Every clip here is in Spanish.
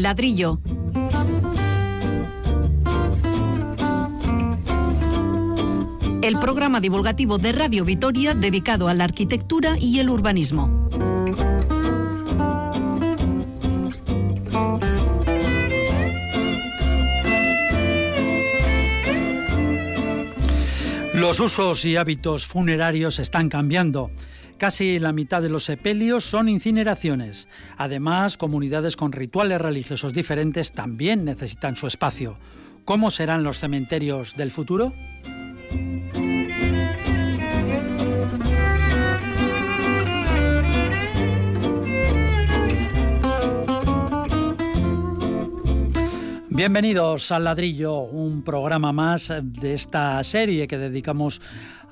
El ladrillo. El programa divulgativo de Radio Vitoria dedicado a la arquitectura y el urbanismo. Los usos y hábitos funerarios están cambiando. Casi la mitad de los sepelios son incineraciones. Además, comunidades con rituales religiosos diferentes también necesitan su espacio. ¿Cómo serán los cementerios del futuro? Bienvenidos al Ladrillo, un programa más de esta serie que dedicamos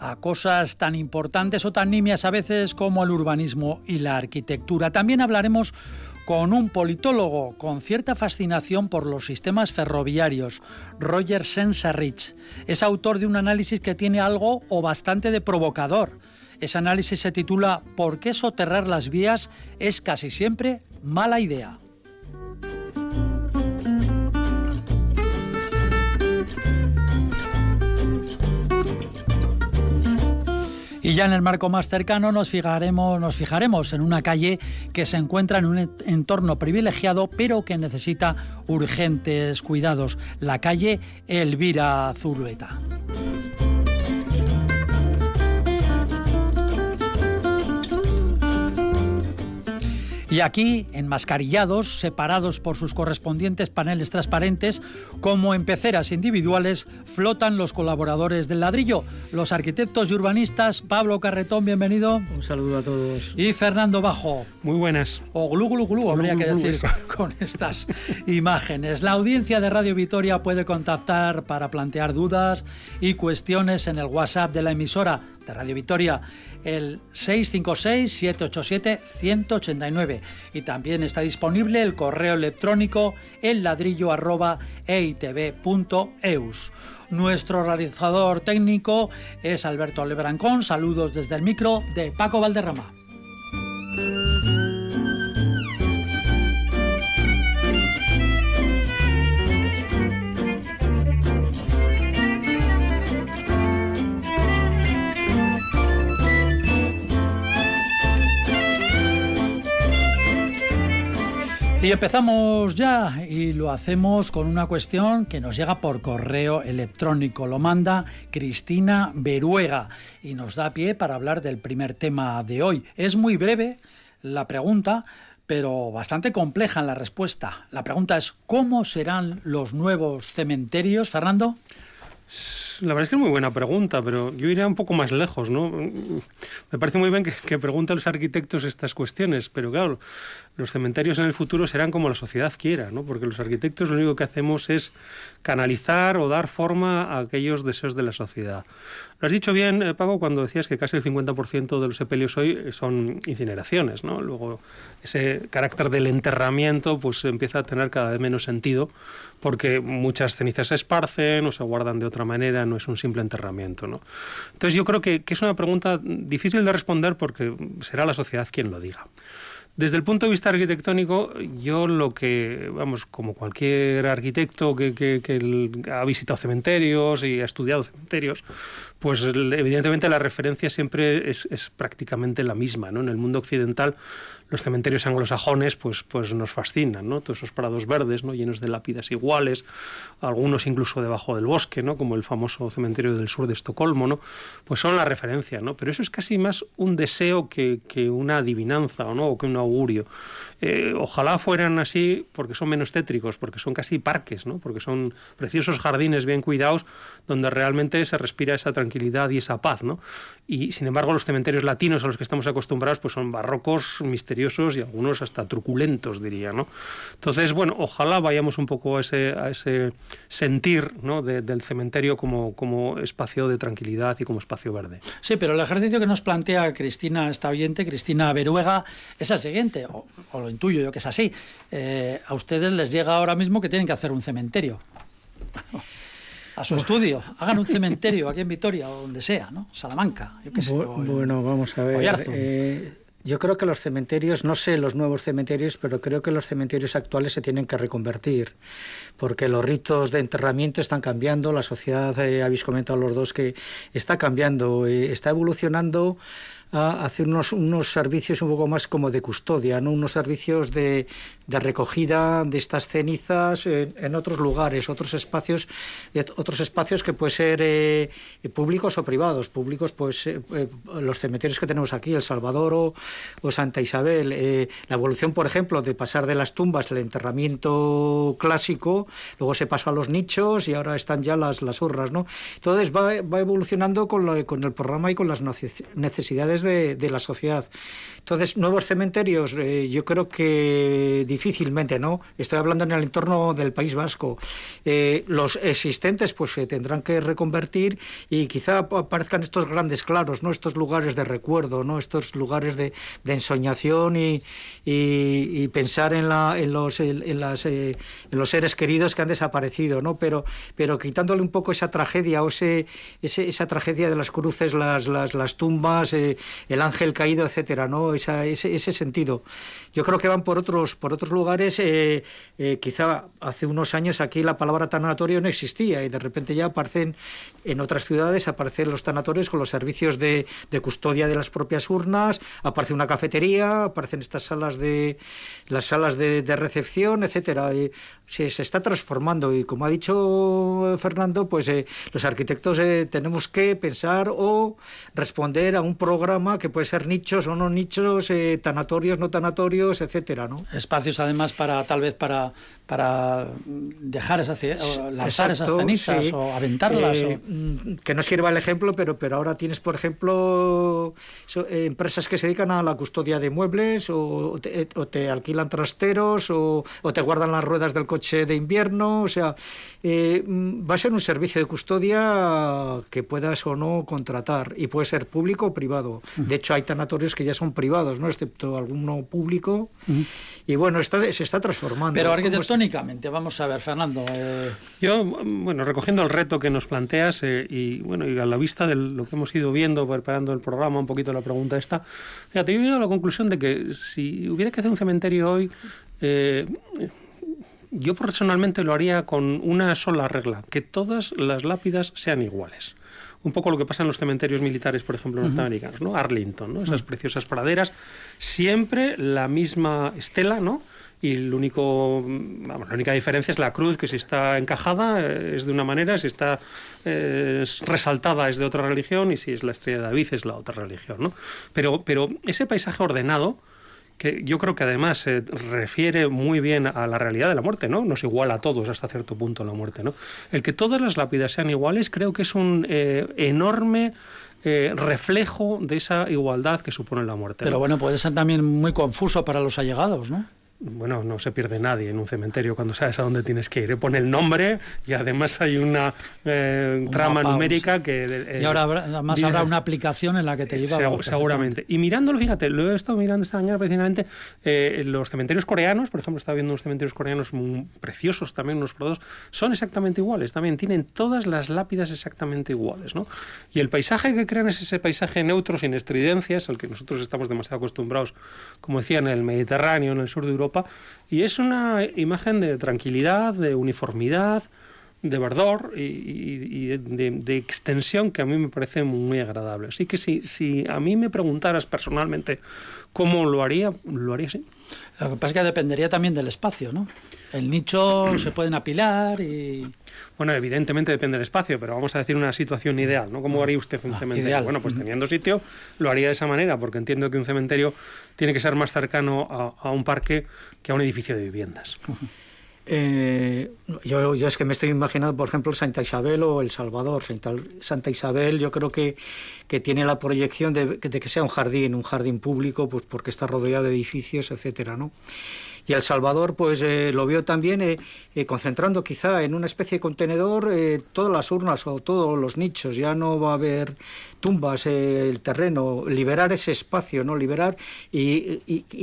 a cosas tan importantes o tan nimias a veces como el urbanismo y la arquitectura. También hablaremos con un politólogo con cierta fascinación por los sistemas ferroviarios, Roger Sensarich. Es autor de un análisis que tiene algo o bastante de provocador. Ese análisis se titula ¿Por qué soterrar las vías es casi siempre mala idea? Y ya en el marco más cercano nos fijaremos, nos fijaremos en una calle que se encuentra en un entorno privilegiado, pero que necesita urgentes cuidados, la calle Elvira Zulueta. Y aquí, enmascarillados, separados por sus correspondientes paneles transparentes, como en peceras individuales, flotan los colaboradores del ladrillo, los arquitectos y urbanistas. Pablo Carretón, bienvenido. Un saludo a todos. Y Fernando Bajo. Muy buenas. O glu glu glu, habría que decir con, estas imágenes. La audiencia de Radio Vitoria puede contactar para plantear dudas y cuestiones en el WhatsApp de la emisora Radio Vitoria el 656-787-189 y también está disponible el correo electrónico el ladrillo Nuestro realizador técnico es Alberto Lebrancón. Saludos desde el micro de Paco Valderrama. Y empezamos ya y lo hacemos con una cuestión que nos llega por correo electrónico. Lo manda Cristina Beruega y nos da pie para hablar del primer tema de hoy. Es muy breve la pregunta, pero bastante compleja en la respuesta. La pregunta es, ¿cómo serán los nuevos cementerios, Fernando? La verdad es que es muy buena pregunta, pero yo iría un poco más lejos, ¿no? Me parece muy bien que, que pregunten los arquitectos estas cuestiones, pero claro, los cementerios en el futuro serán como la sociedad quiera, ¿no? Porque los arquitectos lo único que hacemos es canalizar o dar forma a aquellos deseos de la sociedad. Lo has dicho bien, eh, Pago, cuando decías que casi el 50% de los sepelios hoy son incineraciones, ¿no? Luego ese carácter del enterramiento pues empieza a tener cada vez menos sentido porque muchas cenizas se esparcen o se guardan de otra manera, no es un simple enterramiento. ¿no? Entonces yo creo que es una pregunta difícil de responder porque será la sociedad quien lo diga. Desde el punto de vista arquitectónico, yo lo que, vamos, como cualquier arquitecto que, ha visitado cementerios y ha estudiado cementerios, pues evidentemente la referencia siempre es, es prácticamente la misma. ¿no? En el mundo occidental los cementerios anglosajones pues, pues nos fascinan, ¿no? Todos esos prados verdes, ¿no? Llenos de lápidas iguales, algunos incluso debajo del bosque, ¿no? Como el famoso cementerio del sur de Estocolmo, ¿no? Pues son la referencia, ¿no? Pero eso es casi más un deseo que, que una adivinanza, ¿o no? O que un augurio. Eh, ojalá fueran así porque son menos tétricos, porque son casi parques, ¿no? Porque son preciosos jardines bien cuidados donde realmente se respira esa tranquilidad y esa paz, ¿no? Y sin embargo los cementerios latinos a los que estamos acostumbrados pues son barrocos, misteriosos y algunos hasta truculentos, diría, ¿no? Entonces, bueno, ojalá vayamos un poco a ese, sentir del cementerio como, espacio de tranquilidad y como espacio verde. Sí, pero el ejercicio que nos plantea Cristina, esta oyente, Cristina Beruega, es el siguiente, lo intuyo yo que es así. Eh, a ustedes les llega ahora mismo que tienen que hacer un cementerio. a su estudio, hagan un cementerio aquí en Vitoria o donde sea, ¿no? Salamanca, yo qué sé. Bueno, vamos a ver. Yo creo que los cementerios, no sé los nuevos cementerios, pero creo que los cementerios actuales se tienen que reconvertir, porque los ritos de enterramiento están cambiando, la sociedad, eh, habéis comentado los dos, que está cambiando, eh, está evolucionando a hacer unos, unos servicios un poco más como de custodia, ¿no? unos servicios de, de recogida de estas cenizas en, otros lugares, otros espacios, eh, otros espacios que pueden ser eh, públicos o privados. Públicos, pues eh, los cementerios que tenemos aquí, El Salvador o, Santa Isabel. la evolución, por ejemplo, de pasar de las tumbas, el enterramiento clásico, luego se pasó a los nichos y ahora están ya las, las urnas, ¿no? Entonces va, va evolucionando con, con el programa y con las necesidades de, de la sociedad. Entonces, nuevos cementerios, yo creo que difícilmente, ¿no? Estoy hablando en el entorno del País Vasco. Eh, los existentes, pues se tendrán que reconvertir y quizá aparezcan estos grandes claros, ¿no? Estos lugares de recuerdo, ¿no? Estos lugares de, ensoñación y, pensar en, los, eh, seres queridos que han desaparecido, ¿no? Pero, quitándole un poco esa tragedia o ese, esa tragedia de las cruces, las tumbas, eh, el ángel caído, etcétera, ¿no? Ese, ese sentido. Yo creo que van por otros, por otros lugares, eh, eh, quizá hace unos años aquí la palabra tanatorio no existía y de repente ya aparecen en otras ciudades, aparecen los tanatorios con los servicios de, custodia de las propias urnas, aparece una cafetería, aparecen estas salas de las salas de, recepción, etcétera. se, está transformando y como ha dicho Fernando, pues eh, los arquitectos tenemos que pensar o responder a un programa que puede ser nichos o no nichos, tanatorios, no tanatorios, etcétera, ¿no? Espacios además para tal vez para, para dejar esas, lanzar esas cenizas o aventarlas. Eh, mm, que no sirva el ejemplo, pero, pero ahora tienes, por ejemplo, eh, empresas que se dedican a la custodia de muebles o te, alquilan trasteros o, te guardan las ruedas del coche de invierno. O sea, eh, mm, va a ser un servicio de custodia que puedas o no contratar y puede ser público o privado. De hecho, hay tanatorios que ya son privados, ¿no? excepto alguno público. Y bueno, se está transformando. Pero arquitectónicamente, vamos a ver, Fernando. Eh, Yo, bueno, recogiendo el reto que nos planteas eh, y bueno, y a la vista de lo que hemos ido viendo, preparando el programa, un poquito la pregunta esta, fíjate, yo he llegado a la conclusión de que si hubiera que hacer un cementerio hoy, eh, yo personalmente lo haría con una sola regla, que todas las lápidas sean iguales un poco lo que pasa en los cementerios militares, por ejemplo, norteamericanos, ¿no? Arlington, ¿no? Esas preciosas praderas, siempre la misma estela, ¿no? y el único, vamos, la única diferencia es la cruz, que si está encajada eh, es de una manera, si está eh, resaltada es de otra religión y si es la estrella de David es la otra religión. ¿no? Pero, pero ese paisaje ordenado, que yo creo que además se refiere muy bien a la realidad de la muerte, ¿no? Nos iguala a todos hasta cierto punto la muerte, ¿no? El que todas las lápidas sean iguales creo que es un eh, enorme... Eh, reflejo de esa igualdad que supone la muerte. Pero bueno, puede ser también muy confuso para los allegados, ¿no? Bueno, no se pierde nadie en un cementerio cuando sabes a dónde tienes que ir. Pone el nombre y además hay una eh, trama numérica que... Eh, y ahora además habrá una aplicación en la que te lleva... seguramente. Y mirándolo, fíjate, lo he estado mirando esta mañana precisamente, eh, los cementerios coreanos, por ejemplo, estaba viendo unos cementerios coreanos preciosos también, unos productos, son exactamente iguales, también tienen todas las lápidas exactamente iguales, ¿no? Y el paisaje que crean es ese paisaje neutro, sin estridencias, al que nosotros estamos demasiado acostumbrados, como decía, en el Mediterráneo, en el sur de Europa, y es una imagen de tranquilidad, de uniformidad, de verdor y, de, extensión que a mí me parece muy agradable. Así que si, si a mí me preguntaras personalmente cómo lo haría, lo haría así. Lo que pasa es que dependería también del espacio, ¿no? El nicho se pueden apilar y... Bueno, evidentemente depende del espacio, pero vamos a decir una situación ideal, ¿no? ¿Cómo haría usted un ah, cementerio? Bueno, pues teniendo sitio lo haría de esa manera, porque entiendo que un cementerio tiene que ser más cercano a, un parque que a un edificio de viviendas. Eh, yo, yo, es que me estoy imaginando, por ejemplo, Santa Isabel o El Salvador. Santa Isabel yo creo que, que tiene la proyección de, de, que sea un jardín, un jardín público, pues porque está rodeado de edificios, etcétera, ¿no? Y El Salvador pues eh, lo vio también eh, eh, concentrando quizá en una especie de contenedor todas las urnas o todos los nichos, ya no va a haber tumbas, el terreno, liberar ese espacio, no liberar y,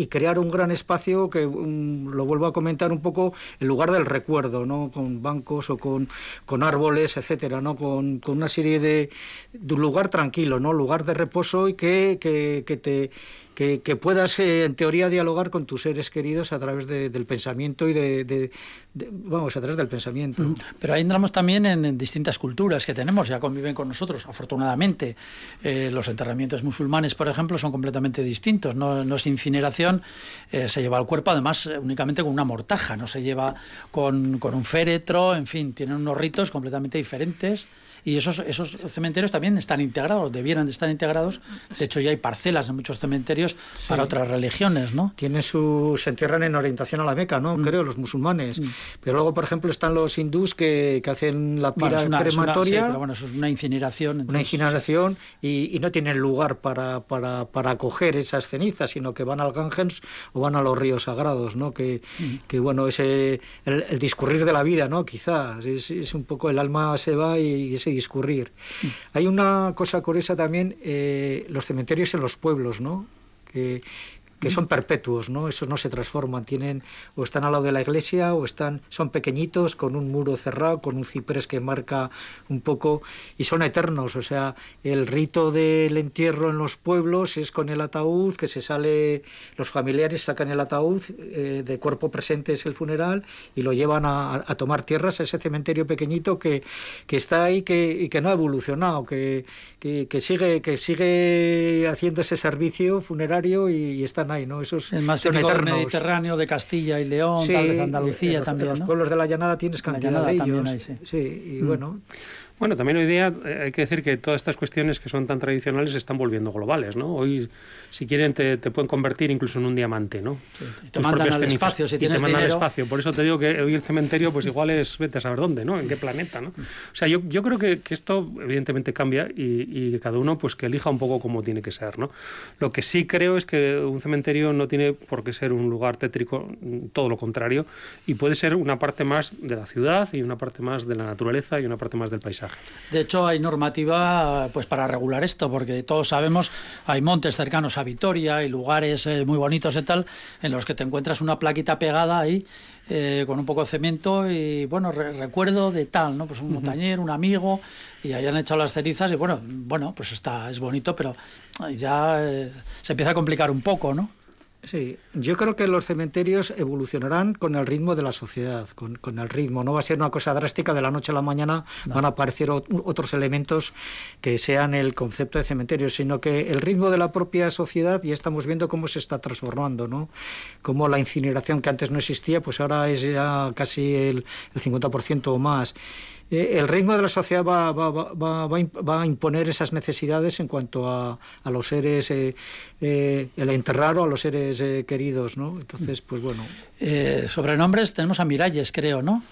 crear un gran espacio que lo vuelvo a comentar un poco en lugar del recuerdo, no con bancos o con, con árboles, etcétera, no con, una serie de, un lugar tranquilo, no lugar de reposo y que, que te que, puedas, eh, en teoría, dialogar con tus seres queridos a través del pensamiento y de, vamos, a través del pensamiento. Pero ahí entramos también en, distintas culturas que tenemos, ya conviven con nosotros, afortunadamente. Eh, los enterramientos musulmanes, por ejemplo, son completamente distintos. No, es incineración, eh, se lleva el cuerpo además únicamente con una mortaja, no se lleva con, con un féretro, en fin, tienen unos ritos completamente diferentes y esos, esos cementerios también están integrados, debieran de estar integrados. De hecho, ya hay parcelas en muchos cementerios para otras religiones, ¿no? Tienen su, se entierran en orientación a la Meca, ¿no? Mm. Creo, los musulmanes. Mm. Pero luego, por ejemplo, están los hindús que, que hacen la pira crematoria. pero bueno, eso es una incineración. Una incineración y, y, no tienen lugar para, para, para acoger esas cenizas, sino que van al Ganges o van a los ríos sagrados, ¿no? Que, mm. que bueno, ese, el, el, discurrir de la vida, ¿no? Quizás, es, es un poco el alma se va y ese discurrir. Hay una cosa curiosa también, eh, los cementerios en los pueblos, ¿no? Que son perpetuos, ¿no? Esos no se transforman, tienen o están al lado de la iglesia o están son pequeñitos con un muro cerrado, con un ciprés que marca un poco y son eternos, o sea, el rito del entierro en los pueblos es con el ataúd que se sale los familiares sacan el ataúd eh, de cuerpo presente es el funeral y lo llevan a, tomar tierras a ese cementerio pequeñito que, que está ahí que, y que no ha evolucionado, que, que, sigue que sigue haciendo ese servicio funerario y, y está hay, ¿no? Esos el más típico del Mediterráneo, de Castilla y León, tal vez Andalucía también, los pueblos de la llanada tienes cantidad de ellos. sí. y mm. bueno... Bueno, también hoy día eh, hay que decir que todas estas cuestiones que son tan tradicionales se están volviendo globales, ¿no? Hoy, si quieren, te, pueden convertir incluso en un diamante, ¿no? te mandan al espacio si tienes te mandan al espacio. Por eso te digo que hoy el cementerio, pues igual es, vete a saber dónde, ¿no? En qué planeta, ¿no? O sea, yo, yo creo que, que esto evidentemente cambia y, que cada uno, pues que elija un poco cómo tiene que ser, ¿no? Lo que sí creo es que un cementerio no tiene por qué ser un lugar tétrico, todo lo contrario, y puede ser una parte más de la ciudad y una parte más de la naturaleza y una parte más del paisaje. De hecho, hay normativa pues para regular esto, porque todos sabemos, hay montes cercanos a Vitoria, hay lugares eh, muy bonitos y tal, en los que te encuentras una plaquita pegada ahí eh, con un poco de cemento y bueno, recuerdo de tal, ¿no? Pues un montañero, un amigo, y hayan echado las cerizas y bueno, bueno, pues está, es bonito, pero ya eh, se empieza a complicar un poco, ¿no? Sí, yo creo que los cementerios evolucionarán con el ritmo de la sociedad, con, el ritmo. No va a ser una cosa drástica de la noche a la mañana, van a aparecer otros elementos que sean el concepto de cementerio, sino que el ritmo de la propia sociedad, ya estamos viendo cómo se está transformando, ¿no? Como la incineración que antes no existía, pues ahora es ya casi el, el 50% o más. Eh, el ritmo de la sociedad va, va, va, va, a imponer esas necesidades en cuanto a, a los seres, eh, eh, el enterrar a los seres queridos, ¿no? Entonces, pues bueno. sobrenombres tenemos a Miralles, creo, ¿no?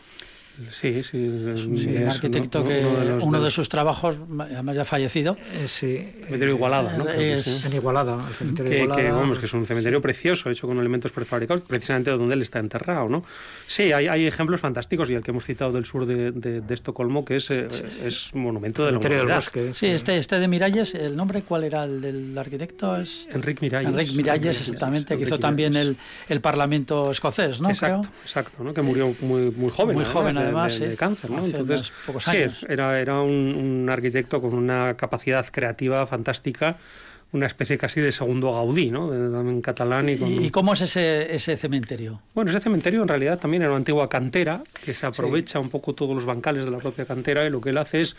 Sí, sí. Es un arquitecto que uno de, sus trabajos, además ya fallecido. Eh, sí. Cementerio Igualada, ¿no? Es, En Igualada, el cementerio que, Igualada. Que, vamos, que es un cementerio precioso, hecho con elementos prefabricados, precisamente donde él está enterrado, ¿no? Sí, hay, hay ejemplos fantásticos, y el que hemos citado del sur de, de, Estocolmo, que es, eh, es monumento de la humanidad. Del bosque, sí, este, este de Miralles, ¿el nombre cuál era el del arquitecto? Es... Enrique Miralles. Enrique Miralles, exactamente, que hizo también el, el Parlamento escocés, ¿no? Exacto, exacto, ¿no? Que murió muy, muy joven. Muy joven, además, de, cáncer. Entonces, sí, era, era un, arquitecto con una capacidad creativa fantástica una especie casi de segundo Gaudí, ¿no? en catalán y, ¿Y cómo es ese, ese cementerio? Bueno, ese cementerio en realidad también era una antigua cantera que se aprovecha un poco todos los bancales de la propia cantera y lo que él hace es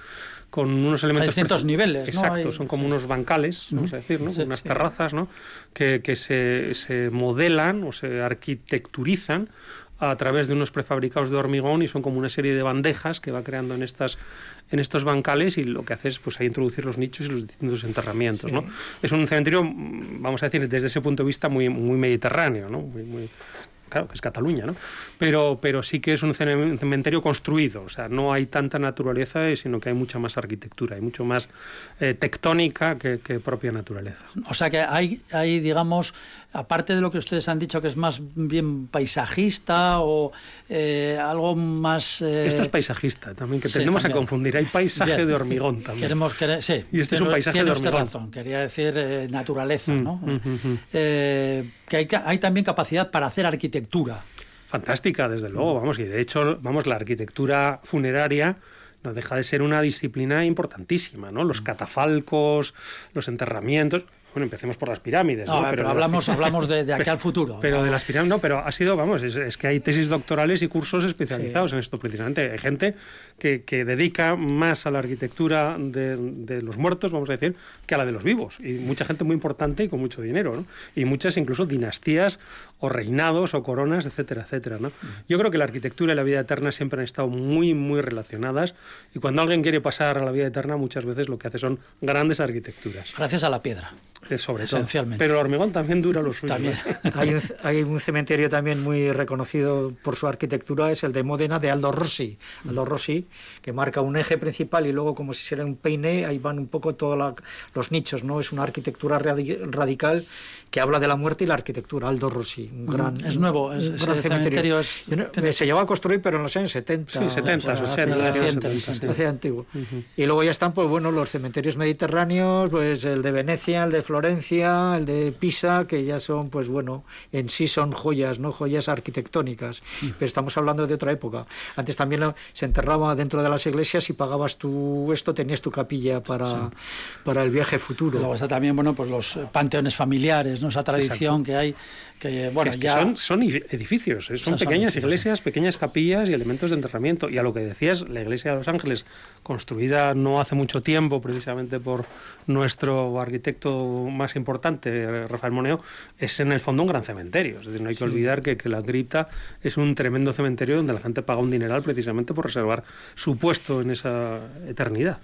con unos elementos... Hay distintos niveles, Exacto, son como unos bancales, vamos a decir, ¿no? unas terrazas, ¿no? Que, que se, se modelan o se arquitecturizan a través de unos prefabricados de hormigón y son como una serie de bandejas que va creando en estas en estos bancales y lo que hace es pues ahí introducir los nichos y los distintos enterramientos ¿no? es un cementerio vamos a decir desde ese punto de vista muy muy mediterráneo ¿no? muy, claro, que es Cataluña, ¿no? Pero, pero sí que es un cementerio construido, o sea, no hay tanta naturaleza, sino que hay mucha más arquitectura, hay mucho más eh, tectónica que, propia naturaleza. O sea que hay, hay, digamos, aparte de lo que ustedes han dicho, que es más bien paisajista o eh, algo más... Eh, Esto es paisajista también, que tenemos a confundir, hay paisaje de hormigón también. Queremos, sí, y este es un paisaje de hormigón. razón, quería decir naturaleza, mm, ¿no? Mm, mm, que hay, hay también capacidad para hacer arquitectura. Fantástica, desde luego, vamos, y de hecho, vamos, la arquitectura funeraria no deja de ser una disciplina importantísima, ¿no? Los catafalcos, los enterramientos, bueno, empecemos por las pirámides. No, pero, hablamos, hablamos de, aquí al futuro. Pero de las pirámides, no, pero ha sido, vamos, es, que hay tesis doctorales y cursos especializados en esto precisamente. Hay gente que, que dedica más a la arquitectura de, de, los muertos, vamos a decir, que a la de los vivos. Y mucha gente muy importante y con mucho dinero, ¿no? Y muchas incluso dinastías o reinados o coronas, etcétera, etcétera, ¿no? Yo creo que la arquitectura y la vida eterna siempre han estado muy, muy relacionadas. Y cuando alguien quiere pasar a la vida eterna, muchas veces lo que hace son grandes arquitecturas. Gracias a la piedra. Eh, sobre Esencialmente. Pero el hormigón también dura lo suyo. También. hay, un, cementerio también muy reconocido por su arquitectura, es el de Módena de Aldo Rossi. Aldo Rossi, que marca un eje principal y luego como si fuera un peine, ahí van un poco todos los nichos, ¿no? Es una arquitectura radical que habla de la muerte y la arquitectura. Aldo Rossi, un gran... Es nuevo, es, gran cementerio. se llevó a construir, pero en los años 70. Sí, 70, 60. Hace antiguo. Y luego ya están, pues bueno, los cementerios mediterráneos, pues el de Venecia, el de Florencia, el de Pisa, que ya son, pues bueno, en sí son joyas, ¿no? Joyas arquitectónicas. Pero estamos hablando de otra época. Antes también se enterraba dentro de las iglesias y pagabas tú esto, tenías tu capilla para, para el viaje futuro. Luego está también, bueno, pues los panteones familiares, esa tradición que hay. Que, bueno, ya... son, edificios, ¿eh? son, pequeñas iglesias, pequeñas capillas y elementos de enterramiento. Y a lo que decías, la iglesia de Los Ángeles, construida no hace mucho tiempo, precisamente por nuestro arquitecto más importante, Rafael Moneo, es en el fondo un gran cementerio. Es decir, no hay que olvidar que, la cripta es un tremendo cementerio donde la gente paga un dineral precisamente por reservar su puesto en esa eternidad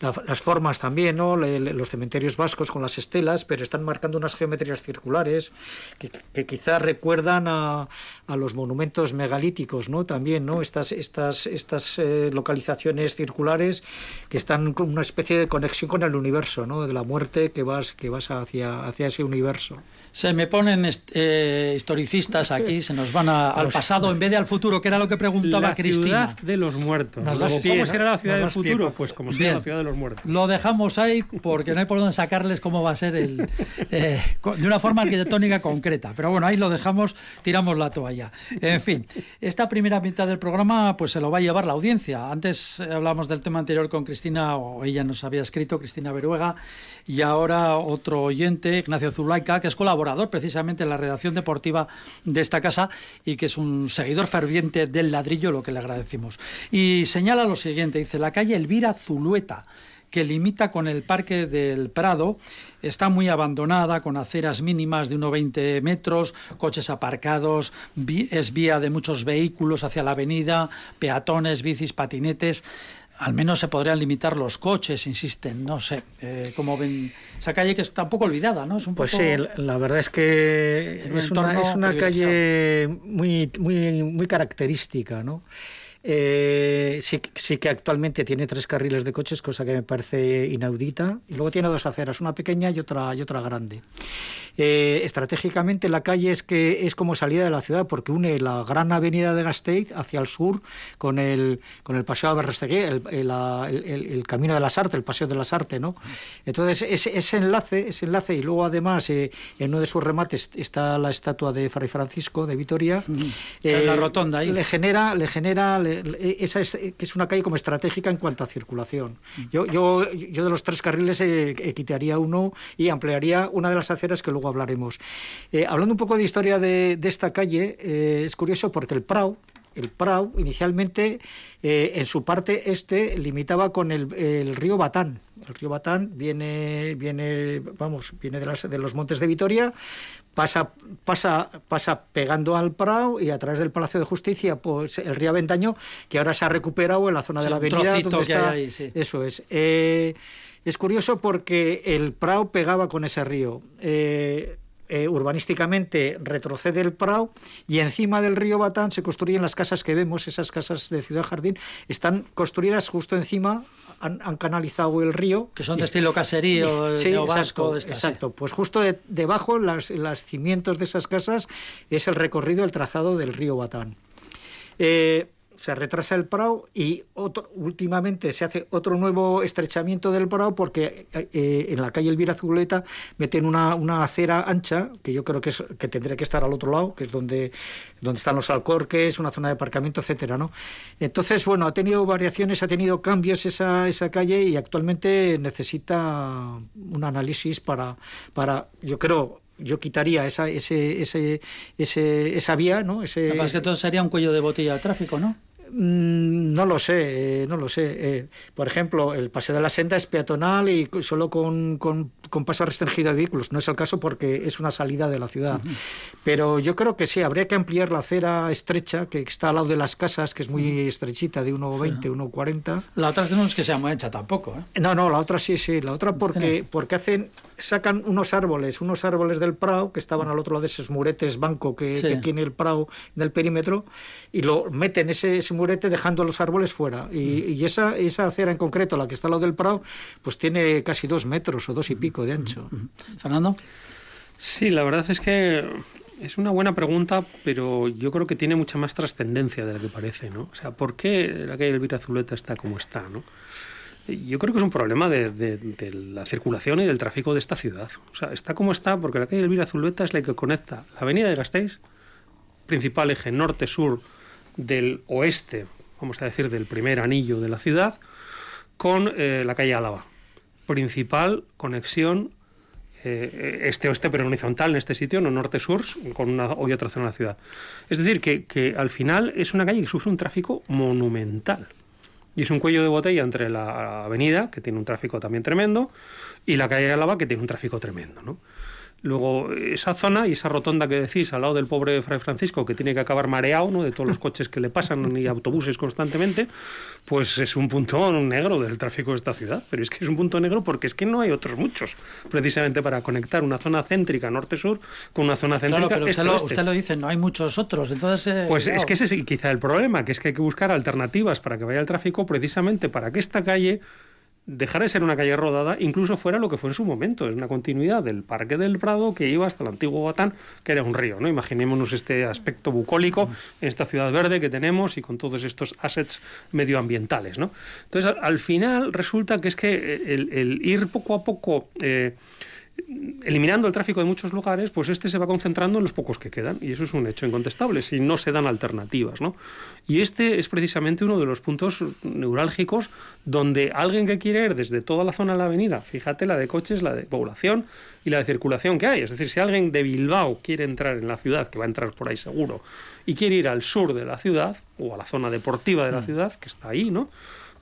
las formas también, ¿no? los cementerios vascos con las estelas, pero están marcando unas geometrías circulares que, quizás recuerdan a, a, los monumentos megalíticos, ¿no? También, ¿no? Estas, estas, estas eh, localizaciones circulares que están con una especie de conexión con el universo, ¿no? De la muerte que vas, que vas hacia, hacia ese universo. Se me ponen eh, historicistas aquí, se nos van al pasado en vez de al futuro, que era lo que preguntaba Cristina. La ciudad de los muertos. ¿Cómo será la ciudad del futuro? Pues como será la ciudad de los muertos. Lo dejamos ahí porque no hay por dónde sacarles cómo va a ser el, eh, de una forma arquitectónica concreta. Pero bueno, ahí lo dejamos, tiramos la toalla. En fin, esta primera mitad del programa pues se lo va a llevar la audiencia. Antes hablamos del tema anterior con Cristina, o ella nos había escrito, Cristina Beruega, y ahora otro oyente, Ignacio Zulaika, que es colaborador precisamente en la redacción deportiva de esta casa y que es un seguidor ferviente del ladrillo, lo que le agradecemos. Y señala lo siguiente, dice, la calle Elvira Zulueta que limita con el Parque del Prado, está muy abandonada, con aceras mínimas de 1,20 metros, coches aparcados, es vía de muchos vehículos hacia la avenida, peatones, bicis, patinetes al menos se podrían limitar los coches, insisten, no sé, eh, como ven esa calle que está un poco olvidada, ¿no? Es un pues sí, la verdad es que es una, es una calle muy, muy, muy característica, ¿no? Eh, sí, sí, que actualmente tiene tres carriles de coches, cosa que me parece inaudita, y luego tiene dos aceras, una pequeña y otra, y otra grande. Eh, estratégicamente la calle es que es como salida de la ciudad porque une la gran avenida de Gasteiz hacia el sur con el, con el paseo de Berrestegué, el, el, camino de la Sarte, el paseo de la Sarte, ¿no? Entonces ese, ese enlace, ese enlace y luego además eh, en uno de sus remates está la estatua de Fray Francisco de Vitoria, la rotonda ahí. le genera, le genera esa es, que es una calle como estratégica en cuanto a circulación. Yo, yo, yo de los tres carriles eh, quitaría uno y ampliaría una de las aceras que luego hablaremos. Eh, hablando un poco de historia de, esta calle, eh, es curioso porque el Prau, el Prau inicialmente eh, en su parte este limitaba con el, río Batán. El río Batán viene, viene, vamos, viene de, las, de los montes de Vitoria, pasa, pasa, pasa pegando al Prau y a través del Palacio de Justicia, pues el río Aventaño, que ahora se ha recuperado en la zona de la avenida donde está. Eso es. Es curioso porque el Prado pegaba con ese río. Eh, eh, urbanísticamente retrocede el Prado y encima del río Batán se construyen las casas que vemos, esas casas de Ciudad Jardín, están construidas justo encima, han, canalizado el río. Que son de estilo caserío, sí, vasco. Exacto, pues justo debajo, las, los cimientos de esas casas, es el recorrido, el trazado del río Batán. Eh, se retrasa el Prado y otro, últimamente se hace otro nuevo estrechamiento del Prado porque eh, en la calle Elvira Zuleta meten una, una, acera ancha que yo creo que, es, que tendría que estar al otro lado, que es donde, donde están los alcorques, una zona de aparcamiento, etcétera, ¿no? Entonces, bueno, ha tenido variaciones, ha tenido cambios esa, esa calle y actualmente necesita un análisis para, para yo creo, yo quitaría esa, ese, ese, ese, esa vía, ¿no? Ese, Además que todo sería un cuello de botella de tráfico, ¿no? Mm, no lo sé, eh, no lo sé. Eh, por ejemplo, el paseo de la senda es peatonal y solo con, con, paso restringido de vehículos. No es el caso porque es una salida de la ciudad. Pero yo creo que sí, habría que ampliar la acera estrecha que está al lado de las casas, que es muy estrechita, de 1,20, 1,40. La otra no es que sea muy hecha tampoco. ¿eh? No, no, la otra sí, sí. La otra porque, porque hacen sacan unos árboles, unos árboles del Prado que estaban al otro lado de esos muretes banco que, tiene el Prado del perímetro y lo meten ese, ese murete dejando los árboles fuera. Y, mm. esa, esa acera en concreto, la que está al lado del Prado, pues tiene casi dos metros o dos y mm. pico de ancho. Mm. Fernando. Sí, la verdad es que es una buena pregunta, pero yo creo que tiene mucha más trascendencia de la que parece, ¿no? O sea, ¿por qué la calle Elvira Zuleta está como está, no? Yo creo que es un problema de, la circulación y del tráfico de esta ciudad. O sea, está como está porque la calle Elvira Zuleta es la que conecta la avenida de Gasteiz, principal eje norte-sur del oeste, vamos a decir, del primer anillo de la ciudad, con eh, la calle Álava. Principal conexión eh, este-oeste, pero horizontal en este sitio, no norte-sur, con una y otra zona de la ciudad. Es decir, que, que al final es una calle que sufre un tráfico monumental. Y es un cuello de botella entre la avenida, que tiene un tráfico también tremendo, y la calle Álava, que tiene un tráfico tremendo. ¿no? Luego, esa zona y esa rotonda que decís al lado del pobre Fray Francisco, que tiene que acabar mareado ¿no? de todos los coches que le pasan y autobuses constantemente, pues es un punto negro del tráfico de esta ciudad. Pero es que es un punto negro porque es que no hay otros muchos, precisamente para conectar una zona céntrica norte-sur con una zona céntrica claro, pero usted, lo, usted lo dice, no hay muchos otros. Entonces, eh, pues es que ese es quizá el problema, que es que hay que buscar alternativas para que vaya el tráfico precisamente para que esta calle dejar de ser una calle rodada, incluso fuera lo que fue en su momento. Es una continuidad del Parque del Prado que iba hasta el antiguo Batán, que era un río. ¿no? Imaginémonos este aspecto bucólico en esta ciudad verde que tenemos y con todos estos assets medioambientales. ¿no? Entonces, al, final resulta que es que el, ir poco a poco... Eh, eliminando el tráfico de muchos lugares, pues este se va concentrando en los pocos que quedan. Y eso es un hecho incontestable, si no se dan alternativas. ¿no? Y este es precisamente uno de los puntos neurálgicos donde alguien que quiere ir desde toda la zona de la avenida, fíjate la de coches, la de población y la de circulación que hay. Es decir, si alguien de Bilbao quiere entrar en la ciudad, que va a entrar por ahí seguro, y quiere ir al sur de la ciudad, o a la zona deportiva de la mm. ciudad, que está ahí, ¿no?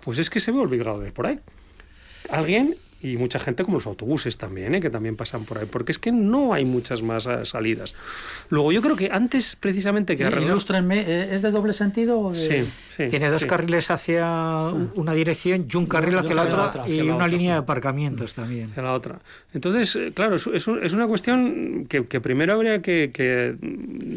Pues es que se ve obligado a ir por ahí. Alguien y mucha gente como los autobuses también, ¿eh? que también pasan por ahí, porque es que no hay muchas más eh, salidas. Luego yo creo que antes precisamente que... Ilústrenme, ¿eh? ¿es de doble sentido? Sí, sí, Tiene dos carriles hacia una dirección y un carril hacia, la otra, y una línea de aparcamientos también. Hacia la otra. Entonces, claro, es, es una cuestión que, primero habría que,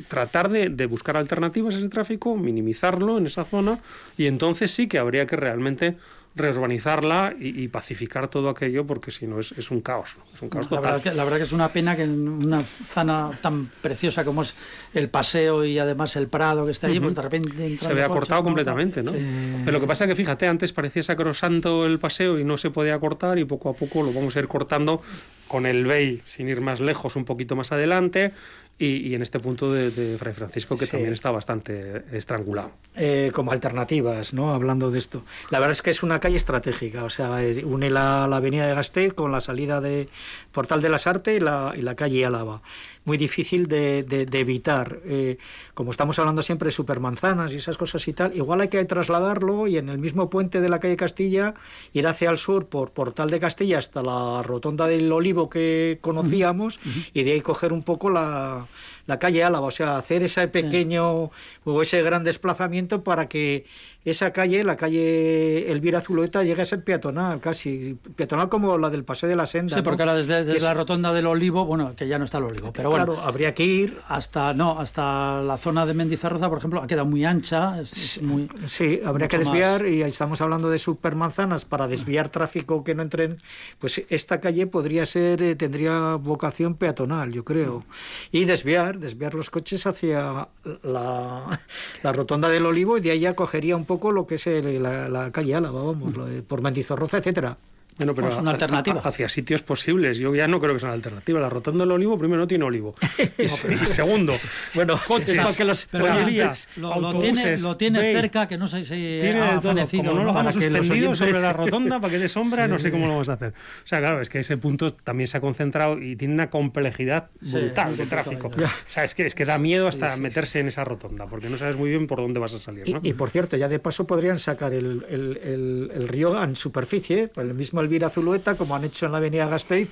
tratar de, de buscar alternativas a ese tráfico, minimizarlo en esa zona, y entonces sí que habría que realmente reurbanizarla y, pacificar todo aquello porque si no es, es, un caos, es un caos la total. Verdad que, la verdad que es una pena que en una zona tan preciosa como es el paseo y además el Prado que está allí, pues de repente... Se había cortado completamente, ¿no? Pero lo que pasa es que fíjate, antes parecía sacrosanto el paseo y no se podía cortar y poco a poco lo vamos a ir cortando con el BEI, sin ir más lejos, un poquito más adelante, y, en este punto de, Fray Francisco, que también está bastante estrangulado. Eh, como alternativas, ¿no? Hablando de esto. La verdad es que es una calle estratégica, o sea, une la, avenida de Gasteiz con la salida de Portal de las Artes y la, y la calle Álava muy difícil de, de, evitar. Eh, como estamos hablando siempre de supermanzanas y esas cosas y tal, igual hay que trasladarlo y en el mismo puente de la calle Castilla ir hacia el sur por Portal de Castilla hasta la rotonda del Olivo que conocíamos y de ahí coger un poco la, la calle Álava, o sea, hacer ese pequeño o ese gran desplazamiento para que esa calle, la calle Elvira Zulueta, llegue a ser peatonal, casi peatonal como la del Paseo de la Senda. Sí, porque ahora desde, la rotonda del Olivo, bueno, que ya no está el Olivo, pero claro, habría que ir hasta no hasta la zona de Mendizarroza, por ejemplo, ha quedado muy ancha. Es, muy, sí, habría que desviar y estamos hablando de supermanzanas para desviar tráfico que no entren. Pues esta calle podría ser, eh, tendría vocación peatonal, yo creo, y desviar, desviar los coches hacia la, la rotonda del Olivo y de ahí ya cogería un poco lo que es la, la calle Álava, vamos, por Mendizorroza, etcétera. Bueno, pero pues una alternativa. Hacia sitios posibles. Yo ya no creo que sea una alternativa. La rotonda del olivo, primero, no tiene olivo. y, segundo, bueno, coches, que los lo, lo, tiene, lo tiene cerca, que no sé si tiene ha. Como no lo hemos suspendido sobre la rotonda para que dé sombra, no sé cómo lo vamos a hacer. O sea, claro, es que ese punto también se ha concentrado y tiene una complejidad brutal de tráfico. O sea, es que, es que da miedo hasta meterse en esa rotonda, porque no sabes muy bien por dónde vas a salir. Y, por cierto, ya de paso podrían sacar el, el, el, río en superficie, por el mismo Elvira Zulueta, como han hecho en la avenida Gasteiz.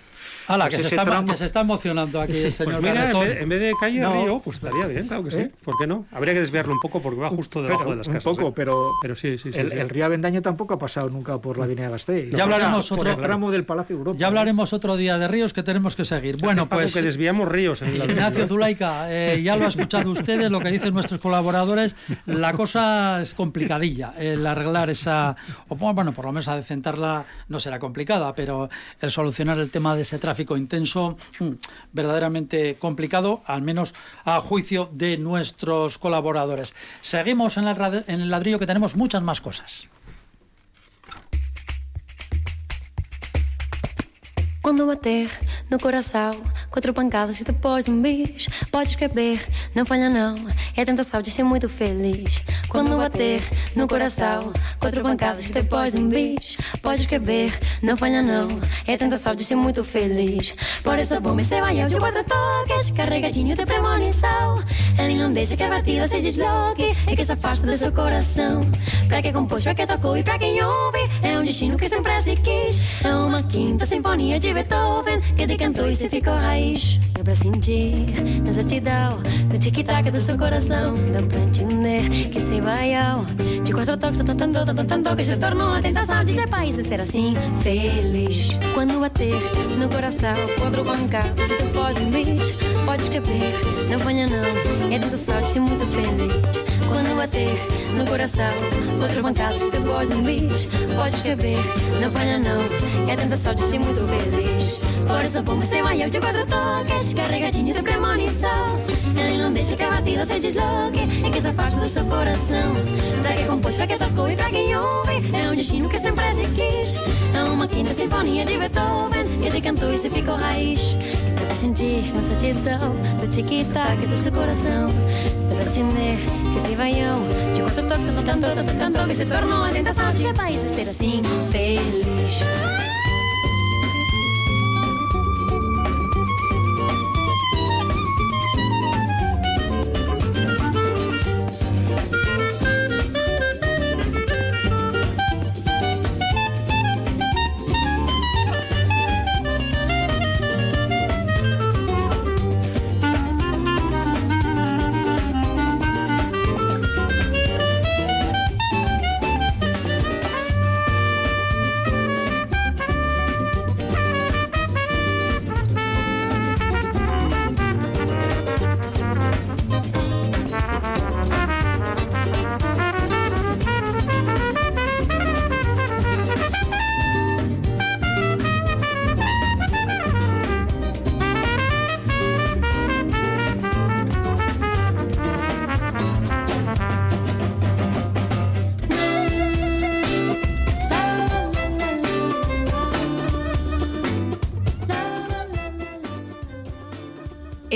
Ala, pues que, se está, que, se está, emocionando aquí el señor pues mira, en vez, de calle río, pues estaría bien, claro que sí. ¿Eh? ¿Por qué no? Habría que desviarlo un poco porque va justo debajo de las casas. Un poco, ¿eh? pero, pero sí, sí, el, río Avendaño tampoco ha pasado nunca por la avenida Gasteiz. Ya hablaremos otro el tramo del Palacio Europa. Ya hablaremos otro día de ríos que tenemos que seguir. Bueno, pues que desviamos ríos. En Ignacio Zulaika, eh, ya lo ha escuchado ustedes, lo que dicen nuestros colaboradores. La cosa es complicadilla, el arreglar esa, o bueno, por lo menos a decentarla no será complicada, pero el solucionar el tema de ese tráfico intenso, mm, verdaderamente complicado, al menos a juicio de nuestros colaboradores. Seguimos en el ladrillo que tenemos muchas más cosas. Quando bater no coração, quatro pancadas e depois um bis. Pode escrever, não falha não. É tentação de ser muito feliz. Quando bater no coração, quatro pancadas e depois um bis. Pode escrever, não falha não. É tentação de ser muito feliz. Por isso bom, você vai de quatro toques, carregadinho de premonição. Ele não deixa que a batida se desloque e que se afaste do seu coração. Pra que compôs, pra que tocou e pra quem ouve, é um destino que sempre se quis. É uma quinta sinfonia de Beethoven que decantou e se ficou raiz. Deu pra sentir na exatidão do tic-tac do seu coração. Deu pra entender que se vai ao de quatro toques, tanto, tanto, tanto, tanto que se tornou a tentação de ser país e ser assim feliz. Quando bater no coração, quatro bancadas e depois um bicho. Pode escrever, não ponha não, é tentação de ser muito feliz. Quando bater no coração, quatro bancadas e depois um bicho. Pode escrever, não ponha não, é tentação de ser muito feliz. Por pomba se vai de quatro toques Carregadinho de premonição. Ele não deixa que a batida se desloque E que se afaste do seu coração. Pra que compôs, pra que tocou e pra quem ouve É um destino que sempre se quis. É uma quinta sinfonia de Beethoven te cantou e se ficou raiz. Dá pra sentir na certidão Do tic-tac do seu coração. Dá pra entender que se vai eu De quatro toques, tanto, tanto, tanto, Que se tornou a tentação de ser país ser assim feliz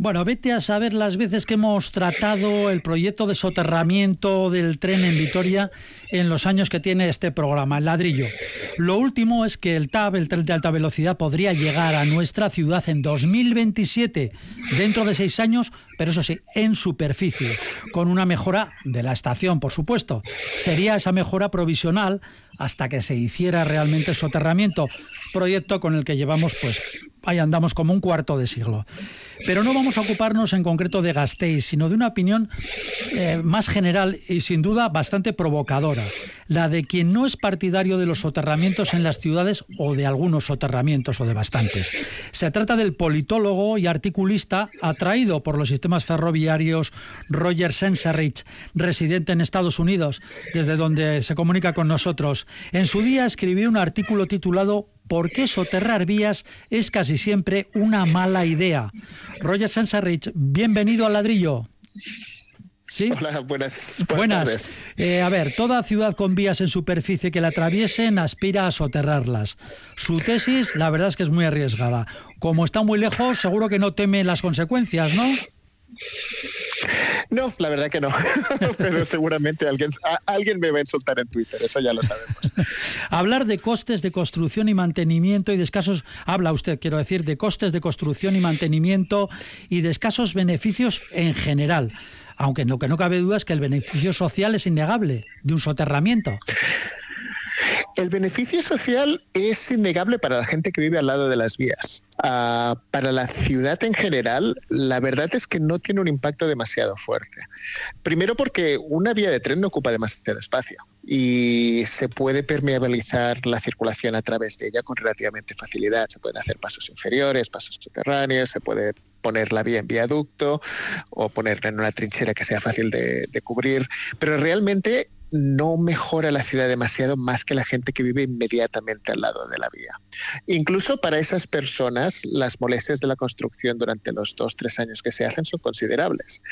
Bueno, vete a saber las veces que hemos tratado el proyecto de soterramiento del tren en Vitoria en los años que tiene este programa, el ladrillo. Lo último es que el TAV, el tren de alta velocidad, podría llegar a nuestra ciudad en 2027, dentro de seis años, pero eso sí, en superficie, con una mejora de la estación, por supuesto. Sería esa mejora provisional hasta que se hiciera realmente el soterramiento, proyecto con el que llevamos pues ahí andamos como un cuarto de siglo. Pero no vamos a ocuparnos en concreto de Gasteiz, sino de una opinión eh, más general y sin duda bastante provocadora, la de quien no es partidario de los soterramientos en las ciudades o de algunos soterramientos o de bastantes. Se trata del politólogo y articulista atraído por los sistemas ferroviarios Roger Senserich, residente en Estados Unidos, desde donde se comunica con nosotros. En su día escribió un artículo titulado ¿Por qué soterrar vías es casi siempre una mala idea? Roger Sensarich, bienvenido al ladrillo. ¿Sí? Hola, buenas. Buenas. Eh, a ver, toda ciudad con vías en superficie que la atraviesen aspira a soterrarlas. Su tesis, la verdad es que es muy arriesgada. Como está muy lejos, seguro que no teme las consecuencias, ¿no? No, la verdad que no. Pero seguramente alguien, alguien me va a insultar en Twitter, eso ya lo sabemos. Hablar de costes de construcción y mantenimiento y de escasos, habla usted, quiero decir, de costes de construcción y mantenimiento y de escasos beneficios en general. Aunque lo que no cabe duda es que el beneficio social es innegable de un soterramiento. El beneficio social es innegable para la gente que vive al lado de las vías. Ah, para la ciudad en general, la verdad es que no tiene un impacto demasiado fuerte. Primero porque una vía de tren no ocupa demasiado espacio y se puede permeabilizar la circulación a través de ella con relativamente facilidad. Se pueden hacer pasos inferiores, pasos subterráneos, se puede poner la vía en viaducto o ponerla en una trinchera que sea fácil de, de cubrir, pero realmente no mejora la ciudad demasiado más que la gente que vive inmediatamente al lado de la vía. Incluso para esas personas, las molestias de la construcción durante los dos, tres años que se hacen son considerables.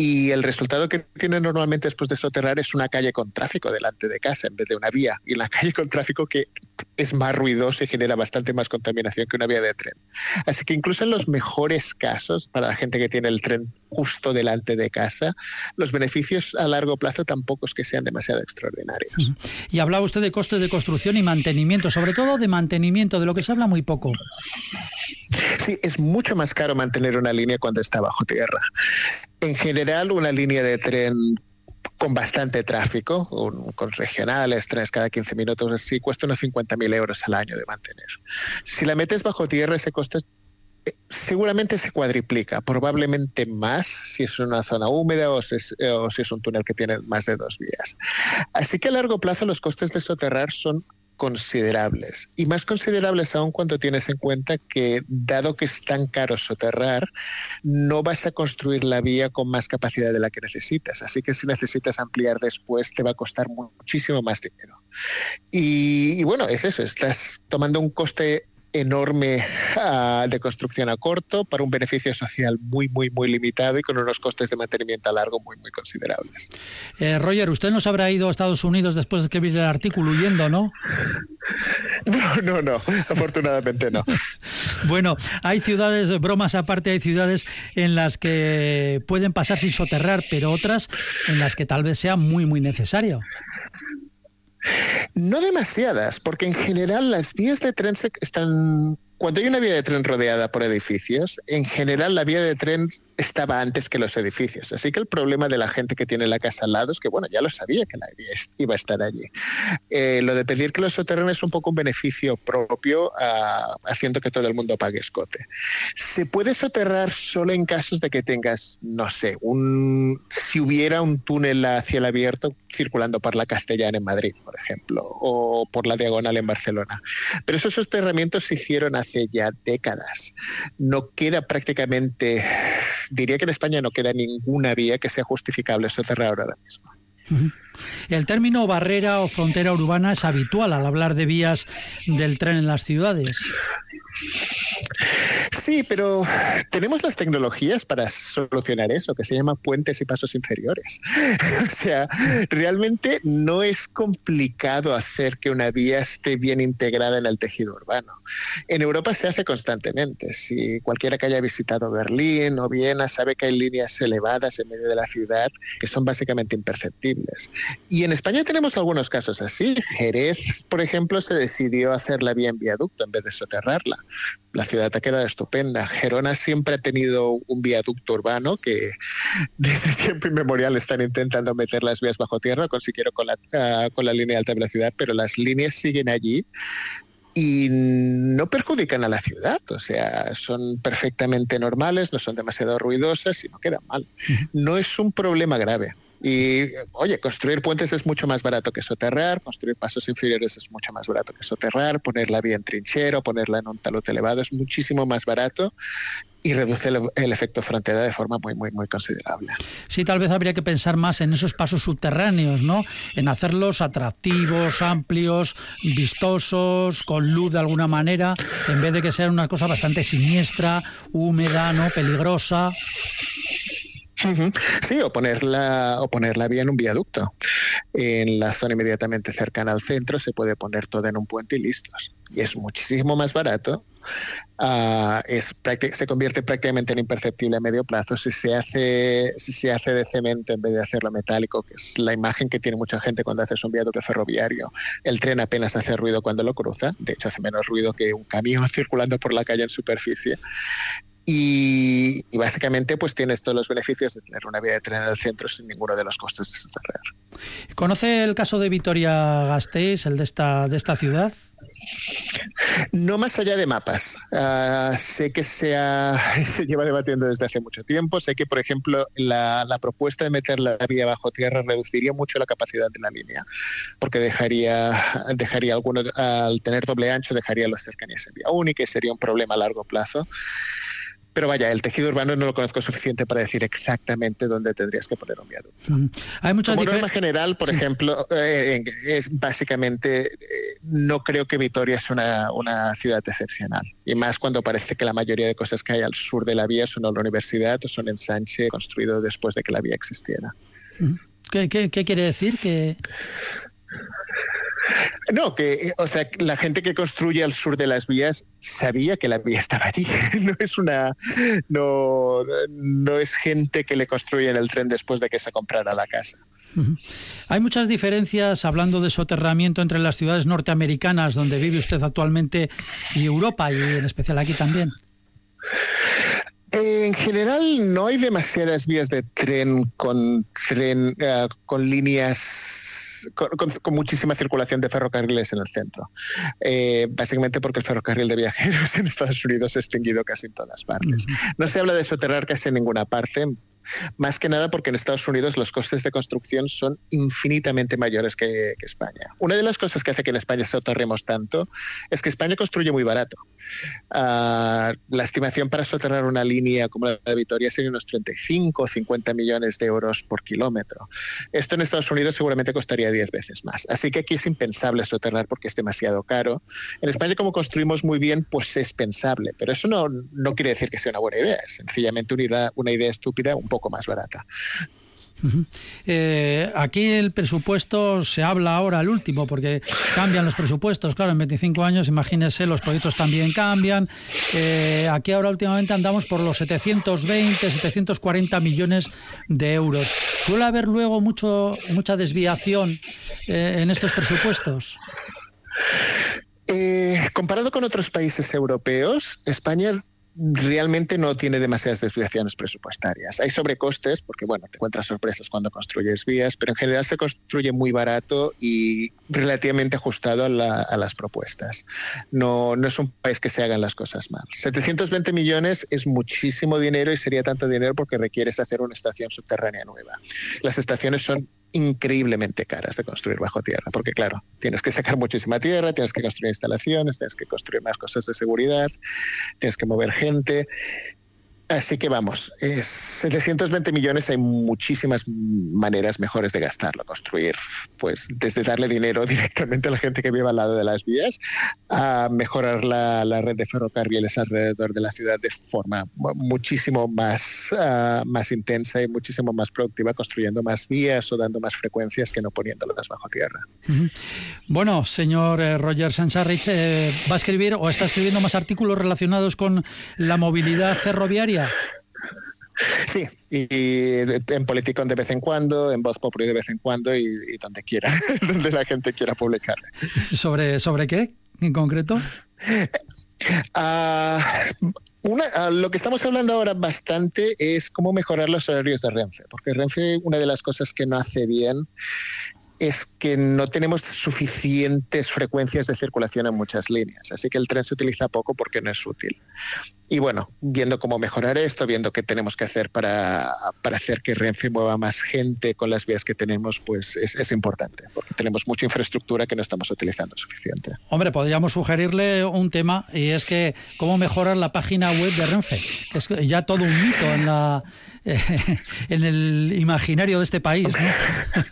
Y el resultado que tiene normalmente después de soterrar es una calle con tráfico delante de casa en vez de una vía. Y la calle con tráfico que es más ruidosa y genera bastante más contaminación que una vía de tren. Así que incluso en los mejores casos, para la gente que tiene el tren justo delante de casa, los beneficios a largo plazo tampoco es que sean demasiado extraordinarios. Y hablaba usted de costes de construcción y mantenimiento, sobre todo de mantenimiento, de lo que se habla muy poco. Sí, es mucho más caro mantener una línea cuando está bajo tierra. En general, una línea de tren con bastante tráfico, con regionales, trenes cada 15 minutos, así, cuesta unos 50.000 euros al año de mantener. Si la metes bajo tierra, ese coste eh, seguramente se cuadriplica, probablemente más si es una zona húmeda o si, es, o si es un túnel que tiene más de dos vías. Así que a largo plazo los costes de soterrar son considerables y más considerables aún cuando tienes en cuenta que dado que es tan caro soterrar, no vas a construir la vía con más capacidad de la que necesitas. Así que si necesitas ampliar después te va a costar muchísimo más dinero. Y, y bueno, es eso, estás tomando un coste enorme ah, de construcción a corto para un beneficio social muy, muy, muy limitado y con unos costes de mantenimiento a largo muy, muy considerables. Eh, Roger, usted nos habrá ido a Estados Unidos después de que vi el artículo huyendo, ¿no? No, no, no, afortunadamente no. bueno, hay ciudades, bromas aparte, hay ciudades en las que pueden pasar sin soterrar, pero otras en las que tal vez sea muy, muy necesario. No demasiadas, porque en general las vías de tren están cuando hay una vía de tren rodeada por edificios, en general la vía de tren estaba antes que los edificios. Así que el problema de la gente que tiene la casa al lado es que, bueno, ya lo sabía que la vía iba a estar allí. Eh, lo de pedir que los soterren es un poco un beneficio propio, ah, haciendo que todo el mundo pague escote. Se puede soterrar solo en casos de que tengas, no sé, un, si hubiera un túnel a cielo abierto circulando por la Castellana en Madrid, por ejemplo, o por la Diagonal en Barcelona. Pero esos soterramientos se hicieron hace hace ya décadas. No queda prácticamente, diría que en España no queda ninguna vía que sea justificable soterrar ahora mismo. El término barrera o frontera urbana es habitual al hablar de vías del tren en las ciudades. Sí, pero tenemos las tecnologías para solucionar eso, que se llama puentes y pasos inferiores. o sea, realmente no es complicado hacer que una vía esté bien integrada en el tejido urbano. En Europa se hace constantemente. Si cualquiera que haya visitado Berlín o Viena sabe que hay líneas elevadas en medio de la ciudad que son básicamente imperceptibles. Y en España tenemos algunos casos así. Jerez, por ejemplo, se decidió hacer la vía en viaducto en vez de soterrarla la ciudad ha quedado estupenda. Gerona siempre ha tenido un viaducto urbano que desde tiempo inmemorial están intentando meter las vías bajo tierra, consiguieron con la, ah, con la línea de alta velocidad, pero las líneas siguen allí y no perjudican a la ciudad, o sea, son perfectamente normales, no son demasiado ruidosas y no quedan mal. No es un problema grave. Y, oye, construir puentes es mucho más barato que soterrar, construir pasos inferiores es mucho más barato que soterrar, poner la vía en trinchero, ponerla en un talud elevado es muchísimo más barato y reduce el, efecto frontera de forma muy, muy, muy considerable. Sí, tal vez habría que pensar más en esos pasos subterráneos, ¿no? En hacerlos atractivos, amplios, vistosos, con luz de alguna manera, en vez de que sea una cosa bastante siniestra, húmeda, ¿no? Peligrosa. Sí, o ponerla, o ponerla bien en un viaducto. En la zona inmediatamente cercana al centro se puede poner todo en un puente y listos. Y es muchísimo más barato. Uh, es se convierte prácticamente en imperceptible a medio plazo si se hace si se hace de cemento en vez de hacerlo metálico, que es la imagen que tiene mucha gente cuando haces un viaducto ferroviario. El tren apenas hace ruido cuando lo cruza, de hecho hace menos ruido que un camión circulando por la calle en superficie. Y, básicamente pues tienes todos los beneficios de tener una vía de tren en el centro sin ninguno de los costes de soterrar. ¿Conoce el caso de Vitoria Gasteiz, el de esta, de esta ciudad? No más allá de mapas. Ah, sé que se, se, lleva debatiendo desde hace mucho tiempo. Sé que, por ejemplo, la, la, propuesta de meter la vía bajo tierra reduciría mucho la capacidad de la línea, porque dejaría, dejaría algunos, al tener doble ancho, dejaría las cercanías en vía única y sería un problema a largo plazo. Pero vaya, el tejido urbano no lo conozco suficiente para decir exactamente dónde tendrías que poner un viaducto. Mm. Hay muchas Como norma general, por ejemplo, eh, es básicamente eh, no creo que Vitoria es una, una, ciudad excepcional. Y más cuando parece que la mayoría de cosas que hay al sur de la vía son la universidad o son ensanche construido después de que la vía existiera. ¿Qué, qué, qué quiere decir? Que no, que, o sea, la gente que construye al sur de las vías sabía que la vía estaba allí. No es una, no, no es gente que le construye el tren después de que se comprara la casa. Hay muchas diferencias, hablando de soterramiento, entre las ciudades norteamericanas donde vive usted actualmente y Europa, y en especial aquí también. En general no hay demasiadas vías de tren con tren eh, con líneas con, muchísima circulación de ferrocarriles en el centro. Eh, básicamente porque el ferrocarril de viajeros en Estados Unidos ha extinguido casi en todas partes. No se habla de soterrar casi en ninguna parte, más que nada porque en Estados Unidos los costes de construcción son infinitamente mayores que, España. Una de las cosas que hace que en España se soterremos tanto es que España construye muy barato. Ah, la estimación para soterrar una línea como la de Vitoria sería unos 35 o 50 millones de euros por kilómetro. Esto en Estados Unidos seguramente costaría 10 veces más. Así que aquí es impensable soterrar porque es demasiado caro. En España, como construimos muy bien, pues es pensable. Pero eso no, no quiere decir que sea una buena idea. Es sencillamente una una idea estúpida, un poco más barata. Eh, aquí el presupuesto se habla ahora al último porque cambian los presupuestos, claro, en 25 años, imagínese, los proyectos también cambian. Eh, aquí ahora últimamente andamos por los 720, 740 millones de euros. ¿Suele haber luego mucho, mucha desviación eh, en estos presupuestos? comparado con otros países europeos, España realmente no tiene demasiadas desviaciones presupuestarias. Hay sobrecostes, porque bueno, te encuentras sorpresas cuando construyes vías, pero en general se construye muy barato y relativamente ajustado a, las propuestas. No, no es un país que se hagan las cosas mal. 720 millones es muchísimo dinero y sería tanto dinero porque requieres hacer una estación subterránea nueva. Las estaciones son increíblemente caras de construir bajo tierra, porque claro, tienes que sacar muchísima tierra, tienes que construir instalaciones, tienes que construir más cosas de seguridad, tienes que mover gente Así que vamos, 720 millones hay muchísimas maneras mejores de gastarlo, construir, pues desde darle dinero directamente a la gente que vive al lado de las vías, a mejorar la, red de ferrocarriles alrededor de la ciudad de forma muchísimo más, ah, más intensa y muchísimo más productiva, construyendo más vías o dando más frecuencias que no poniéndolas bajo tierra. Bueno, señor eh, Roger Sancharrich, eh, ¿va a escribir o está escribiendo más artículos relacionados con la movilidad ferroviaria? Sí, y en Politicon de vez en cuando, en Voz Popular de vez en cuando y, donde quiera, donde la gente quiera publicar. ¿Sobre, sobre qué en concreto? Ah, ah, lo que estamos hablando ahora bastante es cómo mejorar los horarios de Renfe, porque Renfe una de las cosas que no hace bien es que no tenemos suficientes frecuencias de circulación en muchas líneas, así que el tren se utiliza poco porque no es útil. Y bueno, viendo cómo mejorar esto, viendo qué tenemos que hacer para, hacer que Renfe mueva más gente con las vías que tenemos, pues es, es, importante, porque tenemos mucha infraestructura que no estamos utilizando suficiente. Hombre, podríamos sugerirle un tema y es que cómo mejorar la página web de Renfe. Es ya todo un mito en la, en el imaginario de este país.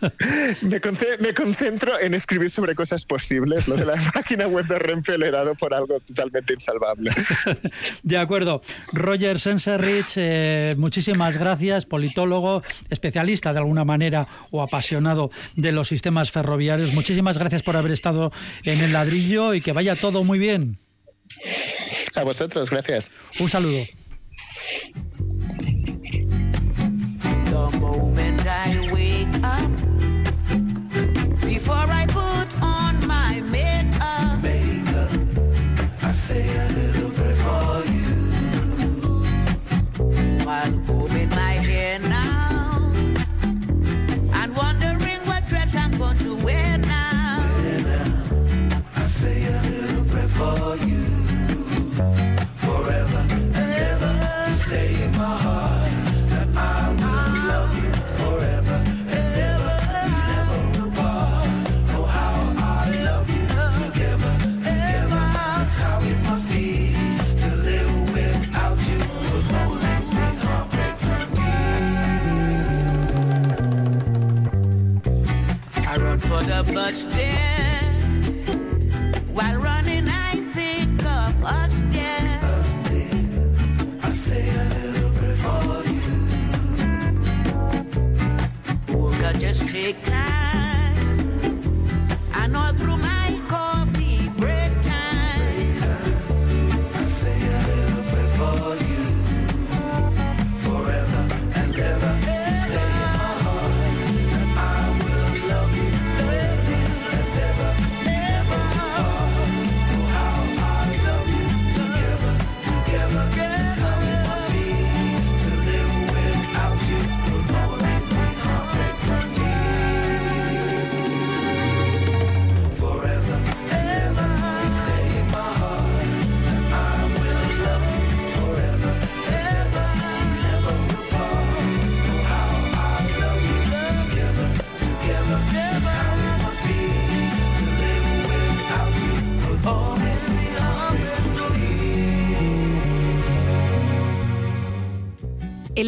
me, concentro en escribir sobre cosas posibles. Lo de la página web de Renfe he dado por algo totalmente insalvable. de acuerdo. Roger Senserrich, eh, muchísimas gracias, politólogo, especialista de alguna manera o apasionado de los sistemas ferroviarios. Muchísimas gracias por haber estado en el ladrillo y que vaya todo muy bien. A vosotros, gracias. Un saludo.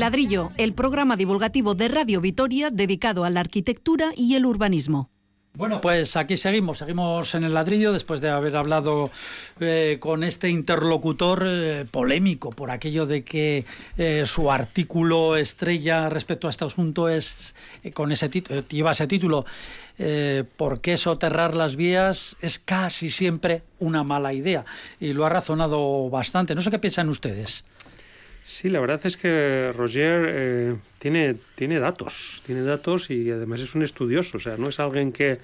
Ladrillo, el programa divulgativo de Radio Vitoria dedicado a la arquitectura y el urbanismo. Bueno, pues aquí seguimos, seguimos en el ladrillo después de haber hablado eh, con este interlocutor eh, polémico por aquello de que eh, su artículo estrella respecto a este asunto es con ese lleva ese título ¿Por qué soterrar las vías es casi siempre una mala idea? Y lo ha razonado bastante. No sé qué piensan ustedes. Sí, la verdad es que Roger eh, tiene, tiene datos, tiene datos y además es un estudioso, o sea, no es alguien que,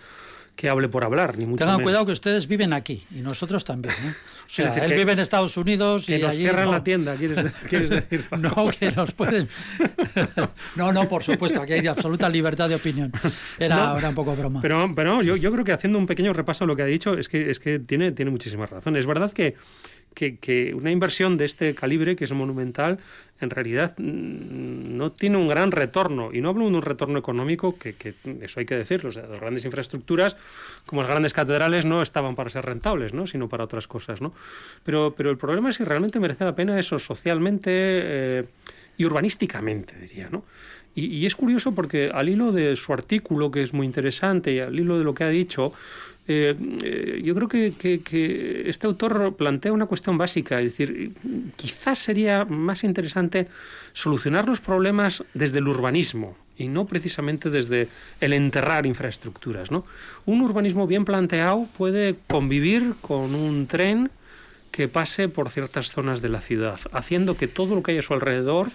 que hable por hablar, ni mucho Tengan cuidado que ustedes viven aquí y nosotros también. ¿eh? O sea, él vive en Estados Unidos que y nos cierran la tienda, ¿quieres, quieres decir? no, que nos pueden. no, no, por supuesto, aquí hay absoluta libertad de opinión. Era, un poco broma. Pero, pero yo, yo creo que haciendo un pequeño repaso a lo que ha dicho, es que, es que tiene, tiene muchísimas razones. Es verdad que que, una inversión de este calibre, que es monumental, en realidad mm, no tiene un gran retorno. Y no hablo de un retorno económico, que, eso hay que decirlo. O sea, las grandes infraestructuras, como las grandes catedrales, no estaban para ser rentables, ¿no? sino para otras cosas. ¿no? Pero, pero el problema es si realmente merece la pena eso socialmente eh, y urbanísticamente, diría. ¿no? Y, y es curioso porque al hilo de su artículo, que es muy interesante, y al hilo de lo que ha dicho, eh, eh, yo creo que, este autor plantea una cuestión básica, es decir, quizás sería más interesante solucionar los problemas desde el urbanismo y no precisamente desde el enterrar infraestructuras. ¿no? Un urbanismo bien planteado puede convivir con un tren que pase por ciertas zonas de la ciudad, haciendo que todo lo que hay a su alrededor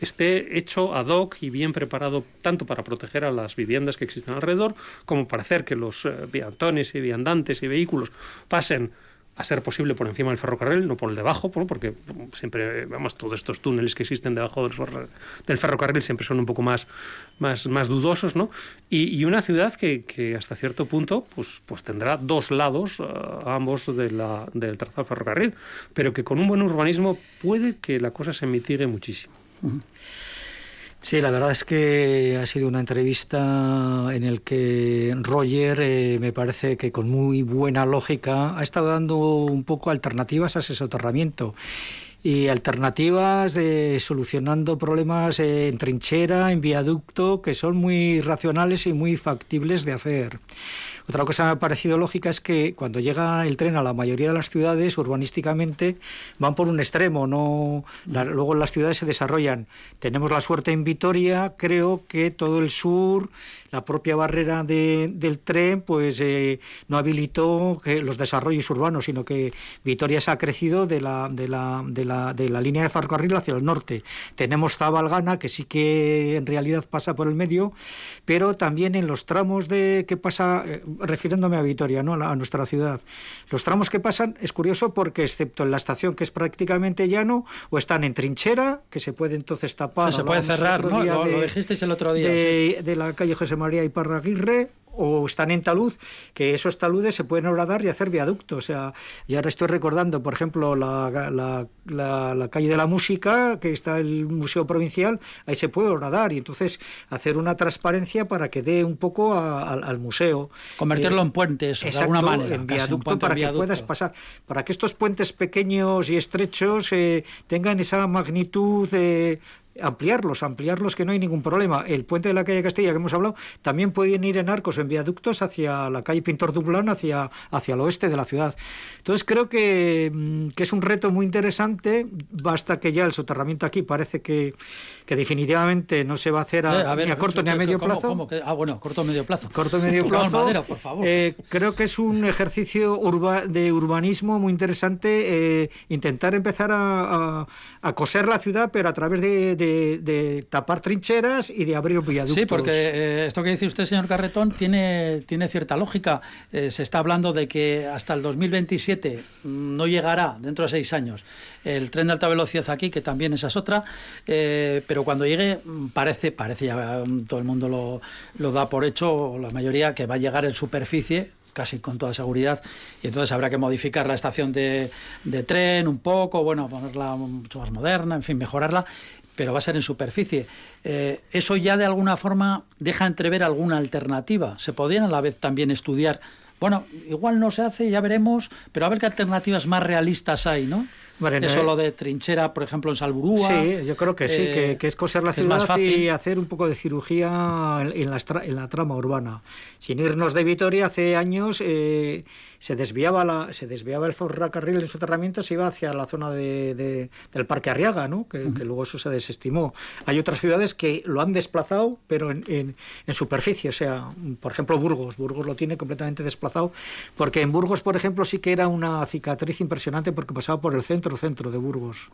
esté hecho ad hoc y bien preparado tanto para proteger a las viviendas que existen alrededor como para hacer que los eh, viantones y viandantes y vehículos pasen a ser posible por encima del ferrocarril, no por el debajo, porque siempre, vamos, todos estos túneles que existen debajo del ferrocarril siempre son un poco más, más, más dudosos, ¿no? Y, una ciudad que, hasta cierto punto pues, pues tendrá dos lados, eh, ambos de la, del trazado ferrocarril, pero que con un buen urbanismo puede que la cosa se mitigue muchísimo. Sí, la verdad es que ha sido una entrevista en el que Roger eh, me parece que con muy buena lógica ha estado dando un poco alternativas a ese soterramiento y alternativas de solucionando problemas en trinchera, en viaducto, que son muy racionales y muy factibles de hacer. Otra cosa que me ha parecido lógica es que cuando llega el tren a la mayoría de las ciudades, urbanísticamente, van por un extremo, no luego las ciudades se desarrollan. Tenemos la suerte en Vitoria, creo que todo el sur, la propia barrera del tren, pues eh, no habilitó los desarrollos urbanos, sino que Vitoria se ha crecido de la, de la, de la, de la línea de ferrocarril hacia el norte. Tenemos Zabalgana, que sí que en realidad pasa por el medio, pero también en los tramos de que pasa eh, refiriéndome a Vitoria, ¿no? a, nuestra ciudad. Los tramos que pasan es curioso porque, excepto en la estación que es prácticamente llano, o están en trinchera, que se puede entonces tapar. se puede cerrar, ¿no? Lo, dijisteis el otro día. De, de la calle José María y Parraguirre, o están en talud, que esos taludes se pueden horadar y hacer viaductos. O sea, y ahora estoy recordando, por ejemplo, la, la, calle de la música, que está el Museo Provincial, ahí se puede horadar y entonces hacer una transparencia para que dé un poco al museo. Convertirlo en puentes, de alguna manera. En viaducto para que puedas pasar. Para que estos puentes pequeños y estrechos eh, tengan esa magnitud de ampliarlos, ampliarlos que no hay ningún problema. El puente de la calle Castilla que hemos hablado también pueden ir en arcos, en viaductos hacia la calle Pintor Dublán, hacia, hacia el oeste de la ciudad. Entonces creo que, mm, que es un reto muy interesante, basta que ya el soterramiento aquí parece que, que definitivamente no se va a hacer a, eh, ni a corto ni a medio plazo. ah, bueno, corto medio plazo. Corto medio plazo. por favor. Eh, creo que es un ejercicio de urbanismo muy interesante eh, intentar empezar a, a, coser la ciudad, pero a través de, de, tapar trincheras y de abrir viaductos. Sí, porque esto que dice usted, señor Carretón, tiene, tiene cierta lógica. se está hablando de que hasta el 2027 no llegará, dentro de seis años, el tren de alta velocidad aquí, que también esa es otra, eh, pero cuando llegue mm, parece, parece ya mm, todo el mundo lo, da por hecho, la mayoría, que va a llegar en superficie, casi con toda seguridad, y entonces habrá que modificar la estación de, de, tren un poco, bueno, ponerla mucho más moderna, en fin, mejorarla, pero va a ser en superficie. Eh, eso ya de alguna forma deja entrever alguna alternativa. Se podrían a la vez también estudiar, bueno, igual no se hace, ya veremos, pero a ver qué alternativas más realistas hay, ¿no? Eso lo de trinchera, por ejemplo, en Salburúa. Sí, yo creo que sí, que, eh, es coser la ciudad y hacer un poco de cirugía en la, en la trama urbana. Sin irnos de Vitoria, hace años eh, se desviaba la, se desviaba el ferrocarril en soterramiento, se iba hacia la zona de, del Parque Arriaga, ¿no? Que, luego eso se desestimó. Hay otras ciudades que lo han desplazado, pero en, en, superficie, o sea, por ejemplo Burgos, Burgos lo tiene completamente desplazado, porque en Burgos, por ejemplo, sí que era una cicatriz impresionante porque pasaba por el centro, centro de Burgos.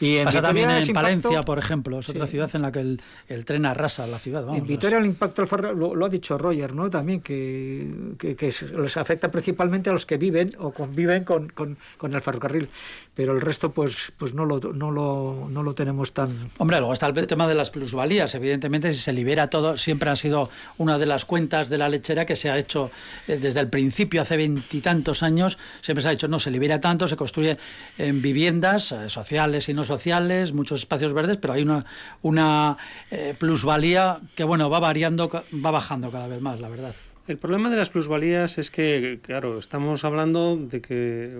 Y en Pasa también en Palencia, por ejemplo, es otra ciudad en la que el, el, tren arrasa la ciudad. en Vitoria el impacto del ferrocarril, lo, ha dicho Roger, ¿no? También que, que, que les afecta principalmente a los que viven o conviven con, con, el ferrocarril, pero el resto pues, pues no, lo, no, lo, no lo tenemos tan... Hombre, luego está el tema de las plusvalías, evidentemente si se libera todo, siempre ha sido una de las cuentas de la lechera que se ha hecho eh, desde el principio, hace veintitantos años, siempre se ha dicho, no, se libera tanto, se construye en viviendas eh, sociales y no sociales, muchos espacios verdes, pero hay una, una eh, plusvalía que, bueno, va variando, va bajando cada vez más, la verdad. El problema de las plusvalías es que, claro, estamos hablando de que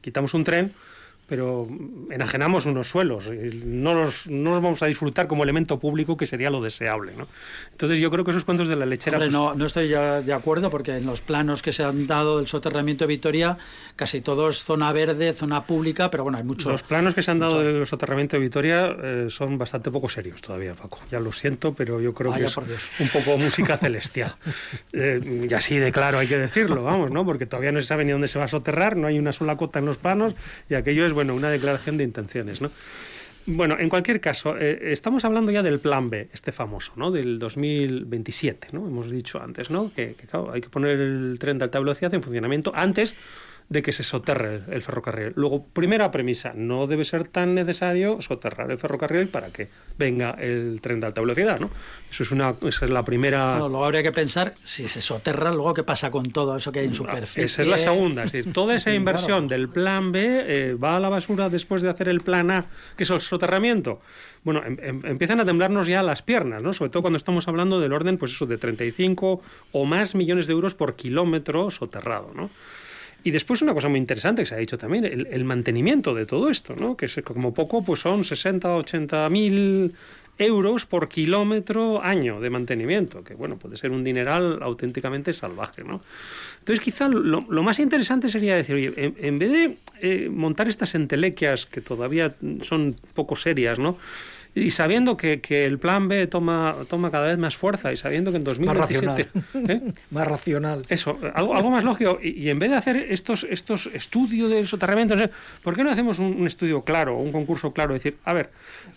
quitamos un tren pero enajenamos unos suelos, no los, no los vamos a disfrutar como elemento público que sería lo deseable. ¿no? Entonces yo creo que esos cuentos de la lechera... Pues no, no estoy ya de acuerdo porque en los planos que se han dado del soterramiento de Vitoria casi todo es zona verde, zona pública, pero bueno, hay muchos... Los planos que se han dado del soterramiento de Vitoria eh, son bastante poco serios todavía, Paco. Ya lo siento, pero yo creo que es un poco música celestial. Eh, y así de claro hay que decirlo, vamos, ¿no? Porque todavía no se sabe ni dónde se va a soterrar, no hay una sola cota en los planos y aquello es bueno, una declaración de intenciones, ¿no? Bueno, en cualquier caso, eh, estamos hablando ya del plan B, este famoso, ¿no? Del 2027, ¿no? Hemos dicho antes, ¿no? Que, hay que poner el tren de alta velocidad en funcionamiento antes de que se soterre el ferrocarril. Luego, primera premisa, no debe ser tan necesario soterrar el ferrocarril para que venga el tren de alta velocidad, ¿no? Eso es una, esa es la primera... luego habría que pensar, si se soterra, luego qué pasa con todo eso que hay en superficie. Esa es la segunda, es decir, toda esa inversión del plan B eh, va a la basura después de hacer el plan A, que es el soterramiento. Bueno, em, em, empiezan a temblarnos ya las piernas, ¿no? Sobre todo cuando estamos hablando del orden, pues eso, de 35 o más millones de euros por kilómetro soterrado, ¿no? Y después una cosa muy interesante que se ha dicho también, el, mantenimiento de todo esto, ¿no? que es, como poco pues son 60, 80 mil euros por kilómetro año de mantenimiento, que bueno, puede ser un dineral auténticamente salvaje. ¿no? Entonces quizá lo, más interesante sería decir, oye, en, vez de eh, montar estas entelequias que todavía son poco serias, ¿no? Y sabiendo que, que, el plan B toma, toma cada vez más fuerza y sabiendo que en 2027... Más racional. ¿eh? más racional. Eso, algo, algo más lógico. Y, en vez de hacer estos, estos estudios del soterramiento, ¿por qué no hacemos un, estudio claro, un concurso claro? Decir, a ver,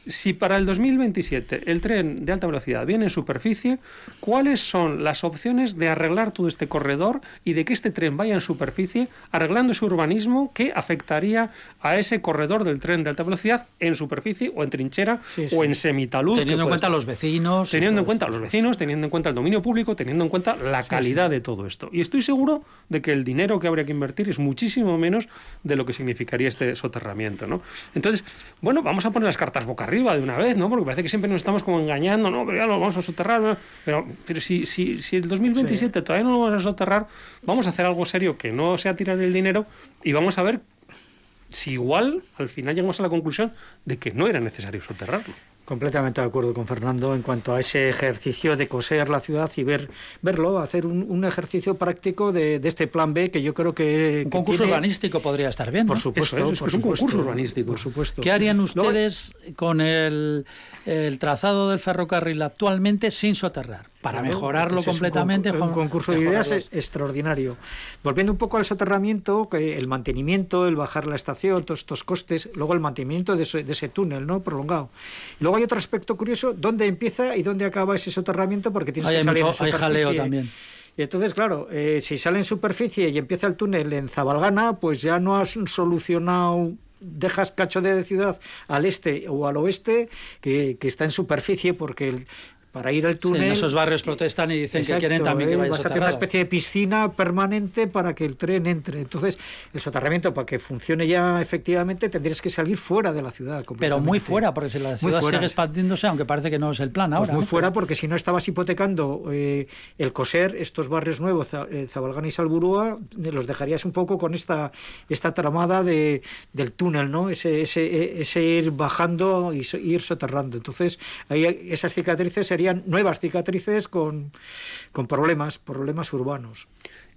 si para el 2027 el tren de alta velocidad viene en superficie, ¿cuáles son las opciones de arreglar todo este corredor y de que este tren vaya en superficie, arreglando ese urbanismo que afectaría a ese corredor del tren de alta velocidad en superficie o en trinchera? O en semitalud. Teniendo en cuenta los vecinos. Teniendo en cuenta los vecinos, teniendo en cuenta el dominio público, teniendo en cuenta la calidad de todo esto. Y estoy seguro de que el dinero que habría que invertir es muchísimo menos de lo que significaría este soterramiento, ¿no? Entonces, bueno, vamos a poner las cartas boca arriba de una vez, ¿no? Porque parece que siempre nos estamos como engañando, ¿no? Pero ya lo vamos a soterrar, Pero, pero si, si, si el 2027 todavía no lo vamos a soterrar, vamos a hacer algo serio que no sea tirar el dinero y vamos a ver si igual al final llegamos a la conclusión de que no era necesario soterrarlo. Completamente de acuerdo con Fernando en cuanto a ese ejercicio de coser la ciudad y ver verlo, hacer un, ejercicio práctico de, este plan B que yo creo que... Un concurso urbanístico podría estar bien. Por supuesto, es, un concurso urbanístico. Por supuesto. ¿Qué harían ustedes con el, el trazado del ferrocarril actualmente sin soterrar? Para mejorarlo completamente. Un, concurso de ideas extraordinario. Volviendo un poco al soterramiento, que el mantenimiento, el bajar la estación, todos estos costes, luego el mantenimiento de ese, túnel no prolongado. luego hay otro aspecto curioso, ¿dónde empieza y dónde acaba ese soterramiento? Porque tienes que salir superficie. Hay jaleo también. Y entonces, claro, eh, si sale en superficie y empieza el túnel en Zabalgana, pues ya no has solucionado dejas cacho de ciudad al este o al oeste que, que, está en superficie porque el, para ir al túnel. en esos barrios protestan y dicen que quieren también que vaya vas a hacer una especie de piscina permanente para que el tren entre. Entonces, el soterramiento, para que funcione ya efectivamente, tendrías que salir fuera de la ciudad. Pero muy fuera, porque si la ciudad sigue expandiéndose, aunque parece que no es el plan pues ahora. muy fuera, porque si no estabas hipotecando eh, el coser, estos barrios nuevos, eh, Zabalgana y Salburúa, los dejarías un poco con esta, esta tramada de, del túnel, ¿no? Ese, ese, ese ir bajando y ir soterrando. Entonces, ahí esas cicatrices serían nuevas cicatrices con, con problemas, problemas urbanos.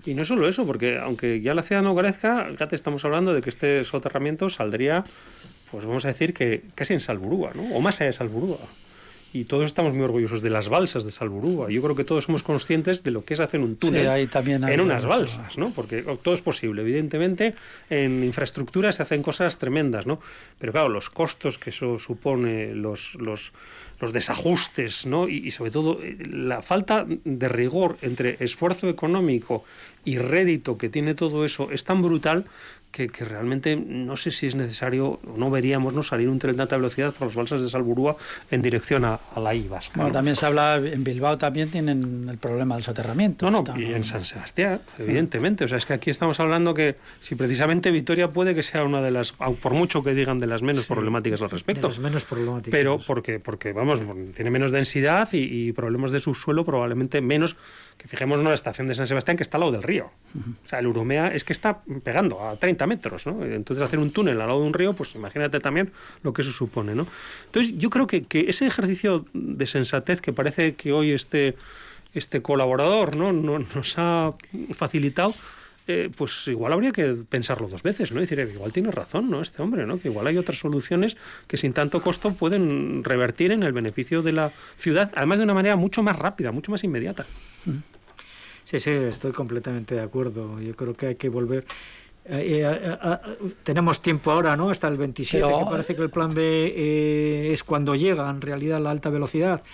Y no solo eso, porque aunque ya la ciudad no crezca, ya te estamos hablando de que este soterramiento saldría, pues vamos a decir que casi en Salburúa, ¿no? O más allá de Salburúa y todos estamos muy orgullosos de las balsas de Salburúa. Yo creo que todos somos conscientes de lo que es hacer un túnel también en unas balsas, ¿no? Porque todo es posible. Evidentemente, en infraestructura se hacen cosas tremendas, ¿no? Pero claro, los costos que eso supone, los, los, los desajustes, ¿no? Y, y sobre todo eh, la falta de rigor entre esfuerzo económico y rédito que tiene todo eso es tan brutal que, realmente no sé si es necesario, no veríamos no salir un tren de alta velocidad por las balsas de Salburúa en dirección a, la IVAS. Bueno, también se habla, en Bilbao también tienen el problema del soterramiento. No, no, y en San Sebastián, evidentemente. O sea, es que aquí estamos hablando que si precisamente Vitoria puede que sea una de las, por mucho que digan de las menos problemáticas al respecto. De las menos problemáticas. Pero porque, porque vamos, tiene menos densidad y problemas de subsuelo probablemente menos que fijémonos en la estación de San Sebastián que está al lado del río. O sea, el Urumea es que está pegando a 30 metros, ¿no? Entonces hacer un túnel al lado de un río, pues imagínate también lo que eso supone, ¿no? Entonces yo creo que, que ese ejercicio de sensatez que parece que hoy este, este colaborador ¿no? nos ha facilitado, eh, pues igual habría que pensarlo dos veces, ¿no? decir, eh, igual tiene razón, ¿no? Este hombre, ¿no? Que igual hay otras soluciones que sin tanto costo pueden revertir en el beneficio de la ciudad, además de una manera mucho más rápida, mucho más inmediata. Sí, sí, estoy completamente de acuerdo. Yo creo que hay que volver. Eh, tenemos tiempo ahora, ¿no? Hasta el 27, que parece que el plan B es cuando llega en realidad la alta velocidad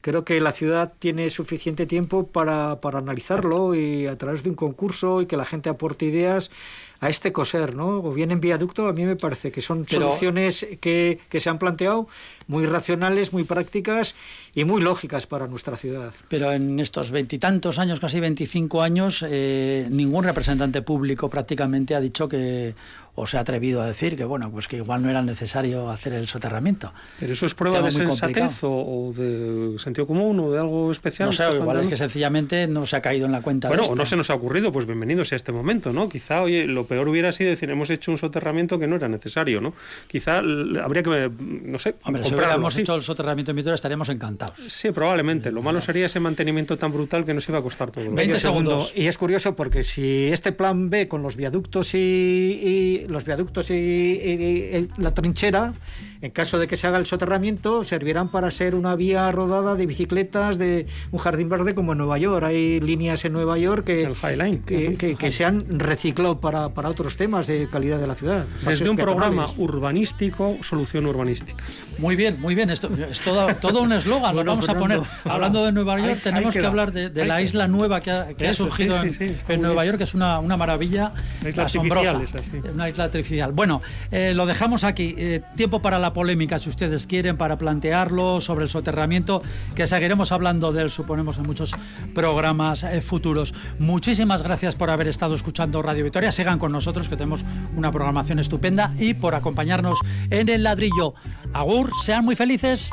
creo que la ciudad tiene suficiente tiempo para, para analizarlo y a través de un concurso y que la gente aporte ideas a este coser, ¿no? O bien en viaducto, a mí me parece que son soluciones que, que, se han planteado muy racionales, muy prácticas y muy lógicas para nuestra ciudad. Pero en estos veintitantos años, casi veinticinco años, eh, ningún representante público prácticamente ha dicho que o se ha atrevido a decir que bueno pues que igual no era necesario hacer el soterramiento. Pero eso es prueba de sensatez o, de sentido común o de algo especial. No sé, igual es que sencillamente no se ha caído en la cuenta. Bueno, o no se nos ha ocurrido, pues bienvenidos sea este momento, ¿no? Quizá, oye, lo peor hubiera sido decir hemos hecho un soterramiento que no era necesario, ¿no? Quizá habría que, no sé, Hombre, si hubiéramos hecho el soterramiento en Vitoria estaríamos encantados. Sí, probablemente. Lo malo sería ese mantenimiento tan brutal que nos iba a costar todo. 20 segundos. Y es curioso porque si este plan B con los viaductos y los viaductos y, la trinchera, en caso de que se haga el soterramiento, servirán para ser una vía rodada de bicicletas de un jardín verde como en Nueva York. Hay líneas en Nueva York que, que, se han reciclado para, para, otros temas de calidad de la ciudad. Desde un programa urbanístico, solución urbanística. Muy bien, muy bien. Esto es todo, todo un eslogan, lo vamos a poner. Hablando de Nueva York, tenemos que, hablar de, la isla nueva que ha, surgido en, Nueva York, que es una, una maravilla asombrosa. una isla artificial. Bueno, eh, lo dejamos aquí. Eh, tiempo para la polémica, si ustedes quieren, para plantearlo sobre el soterramiento, que seguiremos hablando de él, suponemos, en muchos programas eh, futuros. Muchísimas gracias por haber estado escuchando Radio Victoria. Sigan con nosotros, que tenemos una programación estupenda, y por acompañarnos en el ladrillo. Agur, sean muy felices.